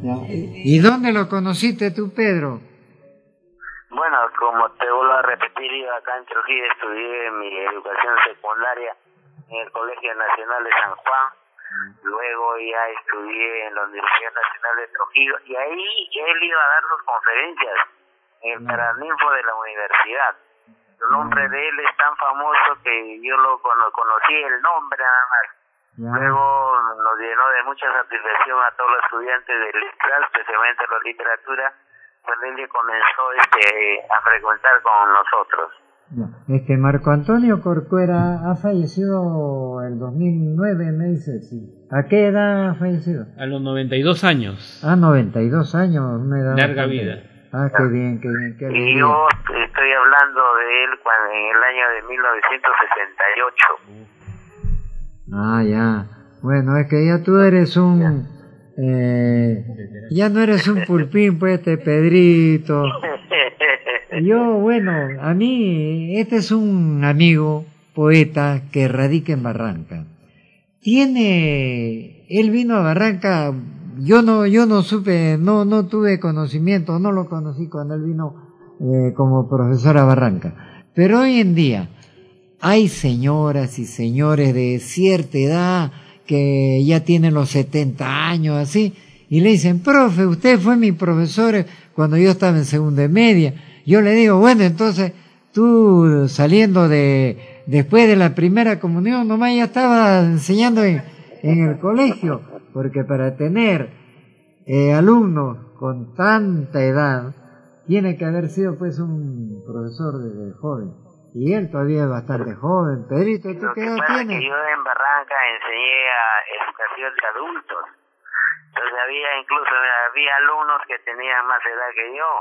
Speaker 3: ¿Y dónde lo conociste tú, Pedro?
Speaker 12: Bueno, como te vuelvo a repetir, yo acá en Trujillo estudié mi educación secundaria en el Colegio Nacional de San Juan, luego ya estudié en la Universidad Nacional de Trujillo y ahí él iba a dar sus conferencias en el Paraninfo de la universidad. El nombre de él es tan famoso que yo lo cono- conocí el nombre nada más. Luego nos llenó de mucha satisfacción a todos los estudiantes de letras, especialmente la literatura, cuando él comenzó este, a frecuentar con nosotros.
Speaker 3: Es que Marco Antonio Corcuera ha fallecido en 2009, me dice. Sí. ¿A qué edad ha fallecido?
Speaker 8: A los 92 años.
Speaker 3: Ah, 92 años, una edad
Speaker 8: Larga
Speaker 3: bastante-
Speaker 8: vida.
Speaker 3: Ah, qué bien, qué bien, qué
Speaker 12: Y
Speaker 3: alegría.
Speaker 12: yo estoy hablando de él cuando, en el año de 1968.
Speaker 3: Ah, ya. Bueno, es que ya tú eres un... Eh, ya no eres un pulpín, pues, este Pedrito. [LAUGHS] Yo, bueno, a mí, este es un amigo poeta que radica en Barranca. Tiene, él vino a Barranca, yo no, yo no supe, no, no tuve conocimiento, no lo conocí cuando él vino eh, como profesor a Barranca. Pero hoy en día hay señoras y señores de cierta edad que ya tienen los 70 años, así, y le dicen, profe, usted fue mi profesor cuando yo estaba en segunda y media. Yo le digo, bueno, entonces tú saliendo de, después de la primera comunión, nomás ya estaba enseñando en, en el colegio, porque para tener eh, alumnos con tanta edad, tiene que haber sido pues un profesor desde joven. y él todavía es bastante joven. Pedrito, ¿tú
Speaker 12: Lo
Speaker 3: qué edad tienes?
Speaker 12: que yo en Barranca enseñé a educación de adultos. Entonces había incluso había alumnos que tenían más edad que yo.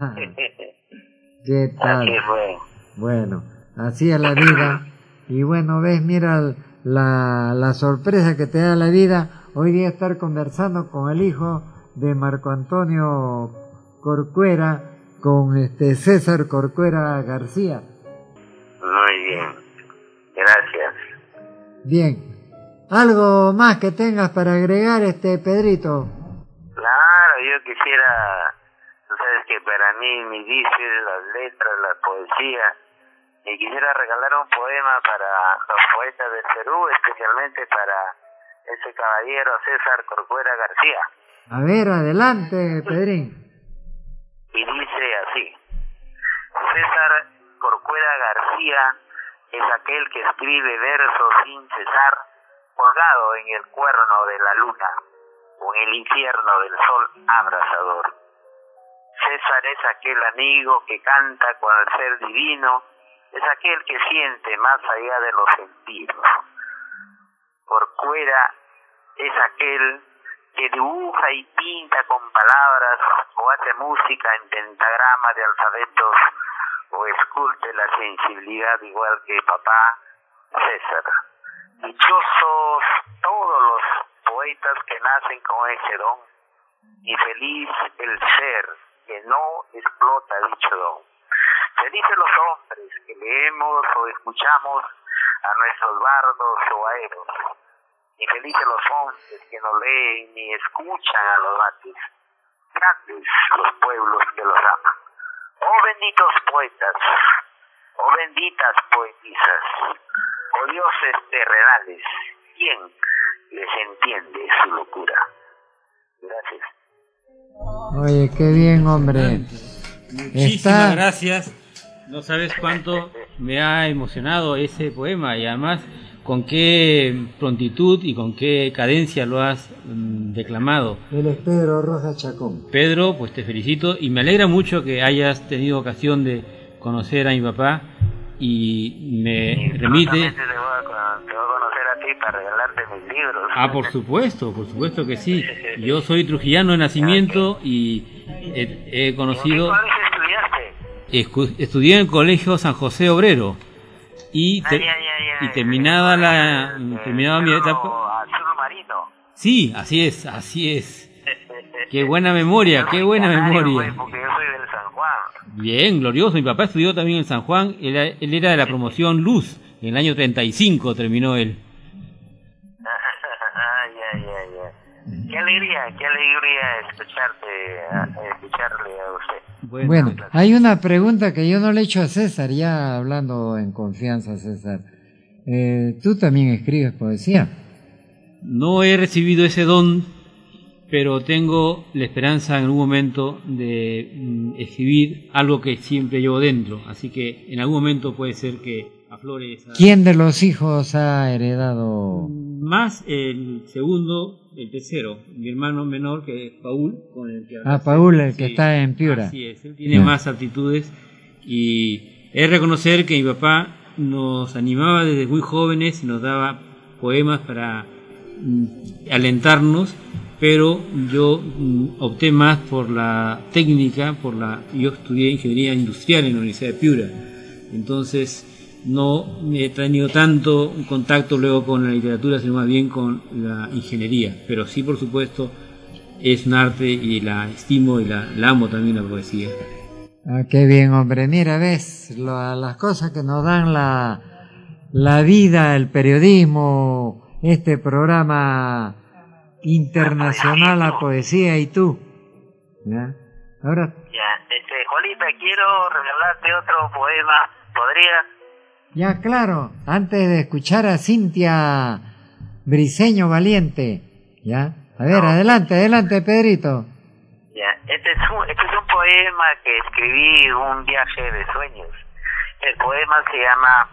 Speaker 12: [LAUGHS]
Speaker 3: ¿Qué [LAUGHS] tal?
Speaker 12: Así fue.
Speaker 3: Bueno, así es la vida. Y bueno, ves, mira la, la sorpresa que te da la vida. Hoy día estar conversando con el hijo de Marco Antonio Corcuera, con este César Corcuera García.
Speaker 12: Muy bien. Gracias.
Speaker 3: Bien. ¿Algo más que tengas para agregar, este Pedrito?
Speaker 12: Claro, yo quisiera, tú sabes que para mí mi vicio es las letras, la poesía, y quisiera regalar un poema para los poetas del Perú, especialmente para ese caballero César Corcuera García.
Speaker 3: A ver, adelante, Pedrín.
Speaker 12: Y dice así, César Corcuera García es aquel que escribe versos sin cesar, colgado en el cuerno de la luna o en el infierno del sol abrasador. César es aquel amigo que canta con el ser divino, es aquel que siente más allá de los sentidos. Corcuera es aquel que dibuja y pinta con palabras o hace música en pentagrama de alfabetos o esculpe la sensibilidad igual que papá César. Dichosos todos los poetas que nacen con ese don y feliz el ser que no explota dicho don. Felices los hombres que leemos o escuchamos a nuestros bardos o aeros y felices los hombres que no leen ni escuchan a los bates. Grandes los pueblos que los aman. Oh benditos poetas, oh benditas poetisas, oh dioses terrenales, ¿quién les entiende su locura? Gracias.
Speaker 3: Oye, qué bien, hombre.
Speaker 8: Muchísimas
Speaker 3: Está-
Speaker 8: gracias. No sabes cuánto me ha emocionado ese poema y además con qué prontitud y con qué cadencia lo has mm, declamado.
Speaker 3: Él es Pedro Rojas Chacón.
Speaker 8: Pedro, pues te felicito y me alegra mucho que hayas tenido ocasión de conocer a mi papá y me remite...
Speaker 12: Te voy, a, con- te voy a conocer a ti para regalarte mis libros.
Speaker 8: Ah, por supuesto, por supuesto que sí. [LAUGHS] Yo soy trujillano de nacimiento y he, he conocido...
Speaker 12: ¿En qué colegio estudiaste?
Speaker 8: Escu- estudié en el colegio San José Obrero y, te-
Speaker 12: Ay, ay, ay, ay,
Speaker 8: y terminada la terminada mi etapa.
Speaker 12: Azul marino.
Speaker 8: sí así es así es. [LAUGHS] Qué buena memoria qué buena memoria.
Speaker 12: Porque yo soy del San Juan.
Speaker 8: bien glorioso. Mi papá estudió también en San Juan. Él, él era de la promoción Luz. En el año 35 terminó él. [LAUGHS]
Speaker 12: Ay, ay, ay, ay. Qué alegría, qué alegría escucharte, escucharle a usted.
Speaker 3: Bueno, hay una pregunta que yo no le he hecho a César, ya hablando en confianza, César. Eh, ¿Tú también escribes poesía?
Speaker 8: no he recibido ese don pero tengo la esperanza en algún momento de mm, escribir algo que siempre llevo dentro así que en algún momento puede ser que aflore esa
Speaker 3: ¿Quién de los hijos ha heredado?
Speaker 8: más el segundo, el tercero, mi hermano menor que es Paul, con el que
Speaker 3: Ah. Paul, el que
Speaker 8: Sí,
Speaker 3: está en Piura.
Speaker 8: Así es, él tiene más aptitudes y es reconocer que mi papá nos animaba desde muy jóvenes nos daba poemas para mm, alentarnos, pero yo mm, opté más por la técnica, por la yo estudié ingeniería industrial en la Universidad de Piura. Entonces, no he tenido tanto un contacto luego con la literatura, sino más bien con la ingeniería. Pero sí, por supuesto, es un arte y la estimo y la, la amo también la poesía.
Speaker 3: Ah, qué bien, hombre. Mira, ves lo- las cosas que nos dan la, la vida, el periodismo, este programa internacional, la poesía y tú. ¿Ya? Ahora,
Speaker 12: Ya, este, Juanita, quiero regalarte otro poema. ¿Podría?
Speaker 3: Ya claro, antes de escuchar a Cintia Briseño Valiente, ¿ya? A ver, adelante, adelante, Pedrito.
Speaker 12: Ya, este es, un, este es un poema que escribí un viaje de sueños. El poema se llama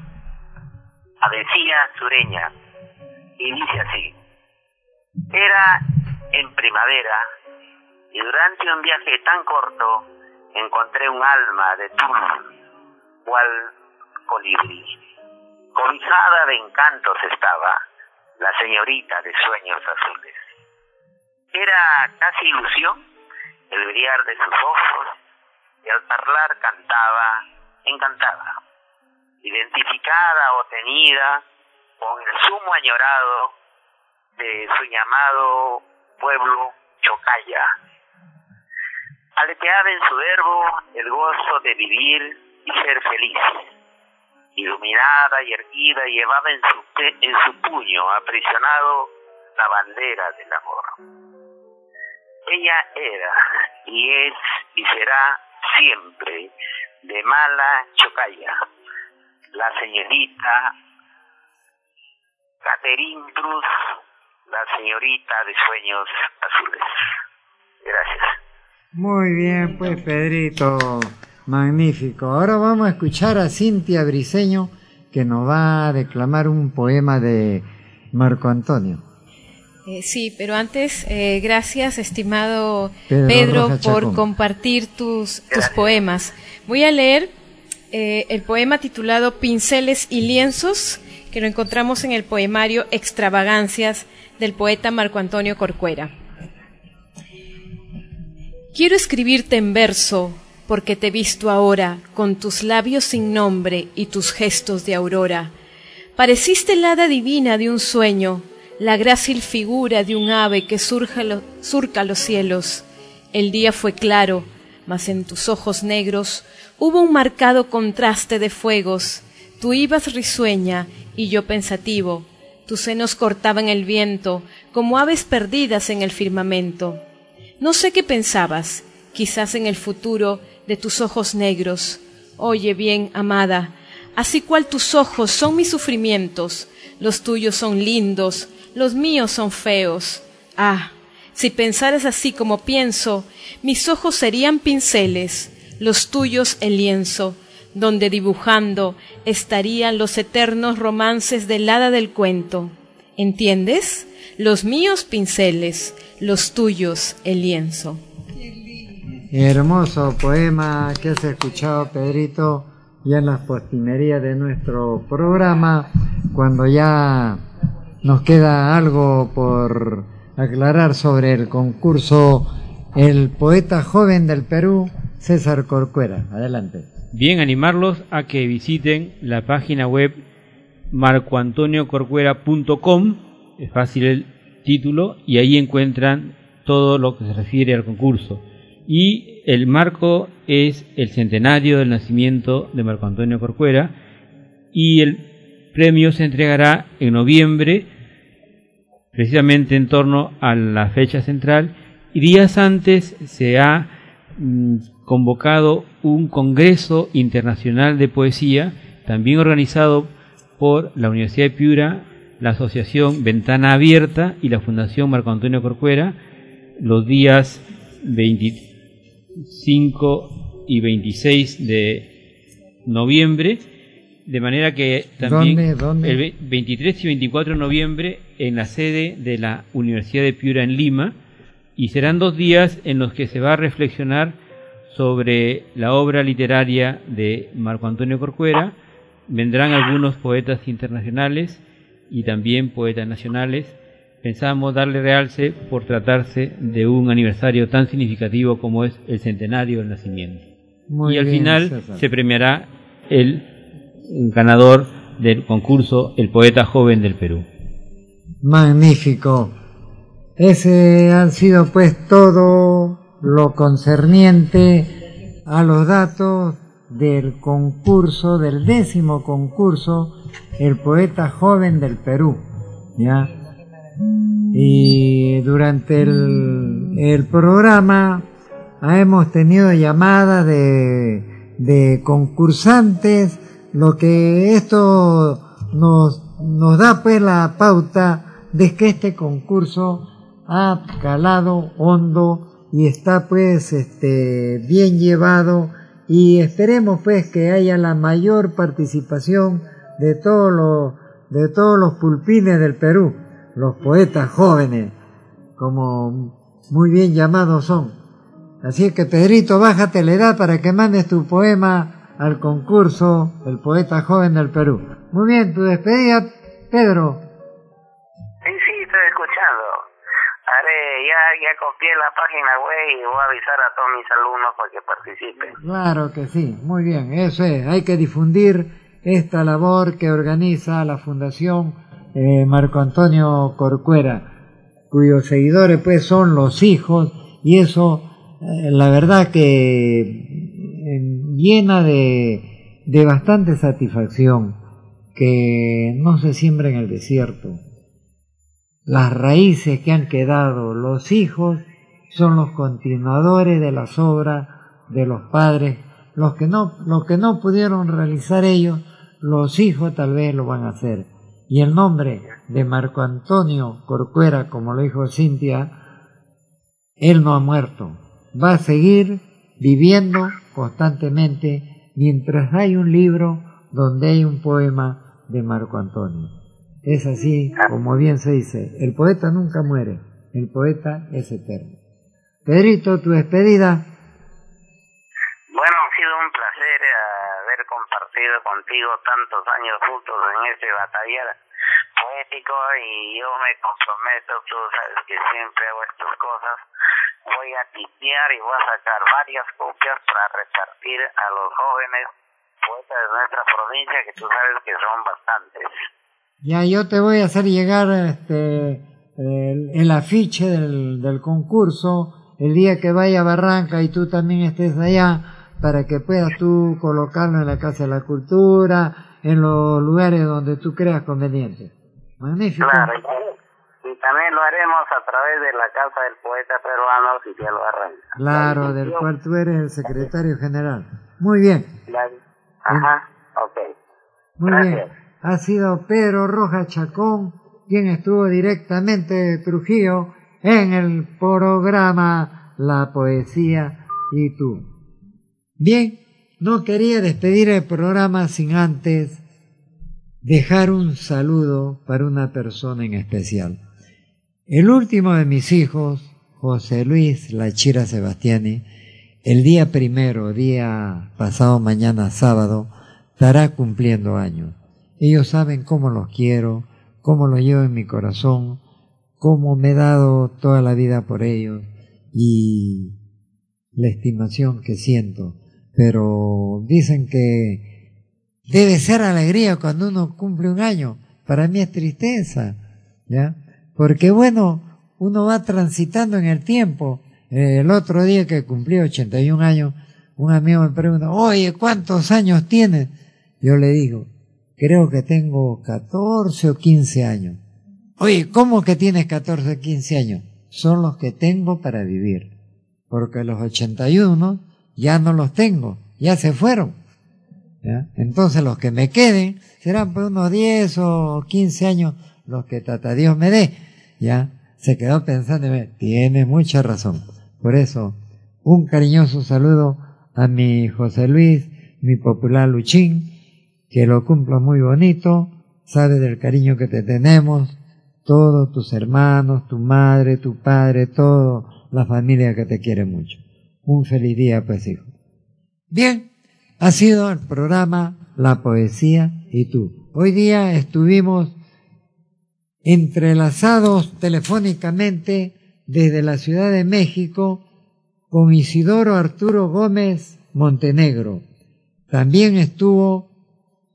Speaker 12: Avecía Sureña y dice así. Era en primavera y durante un viaje tan corto encontré un alma de tul, cual colibrí. Cobijada de encantos estaba la señorita de sueños azules. Era casi ilusión el brillar de sus ojos y al hablar cantaba encantada, identificada o tenida con el sumo añorado de su llamado pueblo Chocaya. Aleteaba en su verbo el gozo de vivir y ser feliz. Iluminada y erguida llevaba en su, en su puño aprisionado la bandera del amor. Ella era y es y será siempre de mala chocaya, la señorita Catherine Cruz, la señorita de sueños azules. Gracias.
Speaker 3: Muy bien, pues Pedrito, magnífico. Ahora vamos a escuchar a Cintia Briseño que nos va a declamar un poema de Marco Antonio.
Speaker 7: Eh, sí, pero antes, eh, gracias, estimado Pedro, por compartir tus, tus poemas. Voy a leer eh, el poema titulado Pinceles y lienzos, que lo encontramos en el poemario Extravagancias del poeta Marco Antonio Corcuera. Quiero escribirte en verso, porque te he visto ahora, con tus labios sin nombre y tus gestos de aurora. Pareciste el hada divina de un sueño, la grácil figura de un ave que surca los cielos. El día fue claro, mas en tus ojos negros hubo un marcado contraste de fuegos. Tú ibas risueña y yo pensativo. Tus senos cortaban el viento como aves perdidas en el firmamento. No sé qué pensabas, quizás en el futuro de tus ojos negros. Oye bien, amada, así cual tus ojos son mis sufrimientos, los tuyos son lindos, los míos son feos. Ah, si pensaras así como pienso, mis ojos serían pinceles, los tuyos el lienzo, donde dibujando estarían los eternos romances del hada del cuento. ¿Entiendes? Los míos pinceles, los tuyos el lienzo.
Speaker 3: Hermoso poema que has escuchado, Pedrito, ya en las postimerías de nuestro programa, cuando ya nos queda algo por aclarar sobre el concurso El poeta joven del Perú, César Corcuera. Adelante.
Speaker 8: Bien, animarlos a que visiten la página web marcoantoniocorcuera.com, es fácil el título, y ahí encuentran todo lo que se refiere al concurso. Y el marco es el centenario del nacimiento de Marco Antonio Corcuera, y el premio se entregará en noviembre precisamente en torno a la fecha central y días antes se ha mm, convocado un Congreso Internacional de Poesía, también organizado por la Universidad de Piura, la Asociación Ventana Abierta y la Fundación Marco Antonio Corcuera, los días 25 y 26 de noviembre de manera que también el 23 y 24 de noviembre en la sede de la Universidad de Piura en Lima y serán dos días en los que se va a reflexionar sobre la obra literaria de Marco Antonio Corcuera. Vendrán algunos poetas internacionales y también poetas nacionales. Pensamos darle realce por tratarse de un aniversario tan significativo como es el centenario del nacimiento. y al final se premiará el ganador del concurso El Poeta Joven del Perú.
Speaker 3: Magnífico. Ese han sido pues todo lo concerniente a los datos del concurso, del décimo concurso, El Poeta Joven del Perú. ¿Ya? Y durante el, programa hemos tenido llamadas de, de concursantes lo que esto nos, nos da pues la pauta de que este concurso ha calado hondo y está pues este bien llevado y esperemos pues que haya la mayor participación de todos los de todos los pulpines del Perú, los poetas jóvenes, como muy bien llamados son. Así que Pedrito, bájate la edad para que mandes tu poema al concurso El Poeta Joven del Perú. Muy bien, tu despedida, Pedro.
Speaker 12: Sí, sí, estoy escuchando. Haré, ya, ya copié la página web y voy a avisar a todos mis alumnos para que participen.
Speaker 3: Claro que sí, muy bien, eso es, hay que difundir esta labor que organiza la Fundación eh, Marco Antonio Corcuera, cuyos seguidores pues son los hijos y eso, eh, la verdad que eh, llena de, bastante satisfacción que no se siembra en el desierto. Las raíces que han quedado los hijos son los continuadores de las obras de los padres, los que no, los que no pudieron realizar ellos, los hijos tal vez lo van a hacer. Y el nombre de Marco Antonio Corcuera, como lo dijo Cintia, él no ha muerto, va a seguir viviendo constantemente mientras hay un libro donde hay un poema de Marco Antonio. Es así, como bien se dice, el poeta nunca muere, el poeta es eterno. Pedrito, tu despedida.
Speaker 12: Bueno, ha sido un placer eh, haber compartido contigo tantos años juntos en este batallar poético y yo me comprometo, tú sabes que siempre hago estas cosas, voy a tipear y voy a sacar varias copias para repartir a los jóvenes poetas de nuestra provincia que tú sabes que son bastantes.
Speaker 3: Ya yo te voy a hacer llegar este el, el afiche del, del concurso el día que vaya a Barranca y tú también estés allá para que puedas tú colocarlo en la Casa de la Cultura, en los lugares donde tú creas conveniente. Magnífico.
Speaker 12: Claro, y, y también lo haremos a través de la Casa del Poeta Peruano si ya lo arranca.
Speaker 3: Claro, del cual tú eres el secretario general. Muy bien.
Speaker 12: La- Ajá, ok.
Speaker 3: Muy
Speaker 12: Gracias.
Speaker 3: bien. Ha sido Pedro Rojas Chacón quien estuvo directamente de Trujillo en el programa La Poesía y tú. Bien, no quería despedir el programa sin antes dejar un saludo para una persona en especial. El último de mis hijos, José Luis Lachira Sebastiani, el día primero, día pasado mañana sábado, estará cumpliendo años. Ellos saben cómo los quiero, cómo los llevo en mi corazón, cómo me he dado toda la vida por ellos y la estimación que siento. Pero dicen que debe ser alegría cuando uno cumple un año. Para mí es tristeza, ¿ya? Porque bueno, uno va transitando en el tiempo. Eh, El otro día que cumplí 81 años, un amigo me pregunta, oye, ¿cuántos años tienes? Yo le digo, creo que tengo 14 o 15 años. Oye, ¿cómo que tienes 14 o 15 años? Son los que tengo para vivir. Porque los 81 ya no los tengo, ya se fueron. ¿ya? Entonces los que me queden serán por unos 10 o 15 años los que Tata Dios me dé. Ya se quedó pensando, tiene mucha razón. Por eso, un cariñoso saludo a mi José Luis, mi popular Luchín, que lo cumplo muy bonito, sabe del cariño que te tenemos, todos tus hermanos, tu madre, tu padre, todo la familia que te quiere mucho. Un feliz día, pues, hijo. Bien, ha sido el programa La Poesía y tú. Hoy día estuvimos entrelazados telefónicamente desde la Ciudad de México con Isidoro Arturo Gómez Montenegro. También estuvo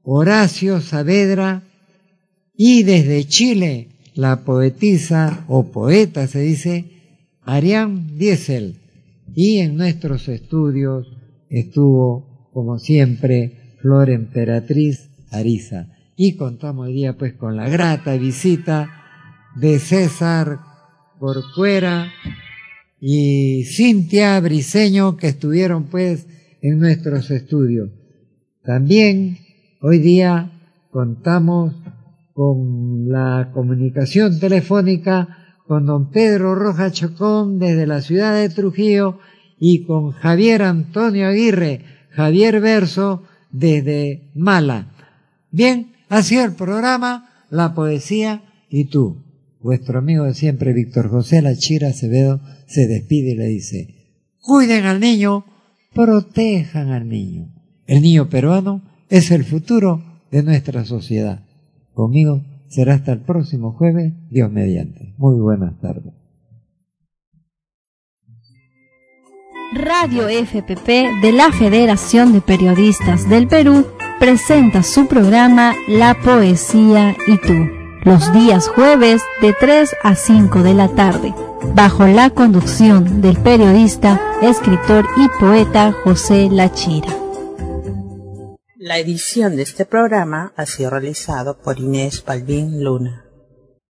Speaker 3: Horacio Saavedra y desde Chile la poetisa o poeta se dice Arián Diesel. Y en nuestros estudios estuvo, como siempre, Flor Emperatriz Ariza. Y contamos hoy día pues con la grata visita de César Corcuera y Cintia Briseño que estuvieron pues en nuestros estudios. También hoy día contamos con la comunicación telefónica con don Pedro Roja Chocón desde la ciudad de Trujillo y con Javier Antonio Aguirre, Javier Verso desde Mala. Bien, ha sido el programa La Poesía y tú. Vuestro amigo de siempre, Víctor José Lachira Acevedo, se despide y le dice, cuiden al niño, protejan al niño. El niño peruano es el futuro de nuestra sociedad. Conmigo será hasta el próximo jueves, Dios mediante. Muy buenas tardes.
Speaker 1: Radio FPP de la Federación de Periodistas del Perú presenta su programa La Poesía y tú, los días jueves de 3 a 5 de la tarde, bajo la conducción del periodista, escritor y poeta José Lachira.
Speaker 13: La edición de este programa ha sido realizado por Inés Palvín Luna.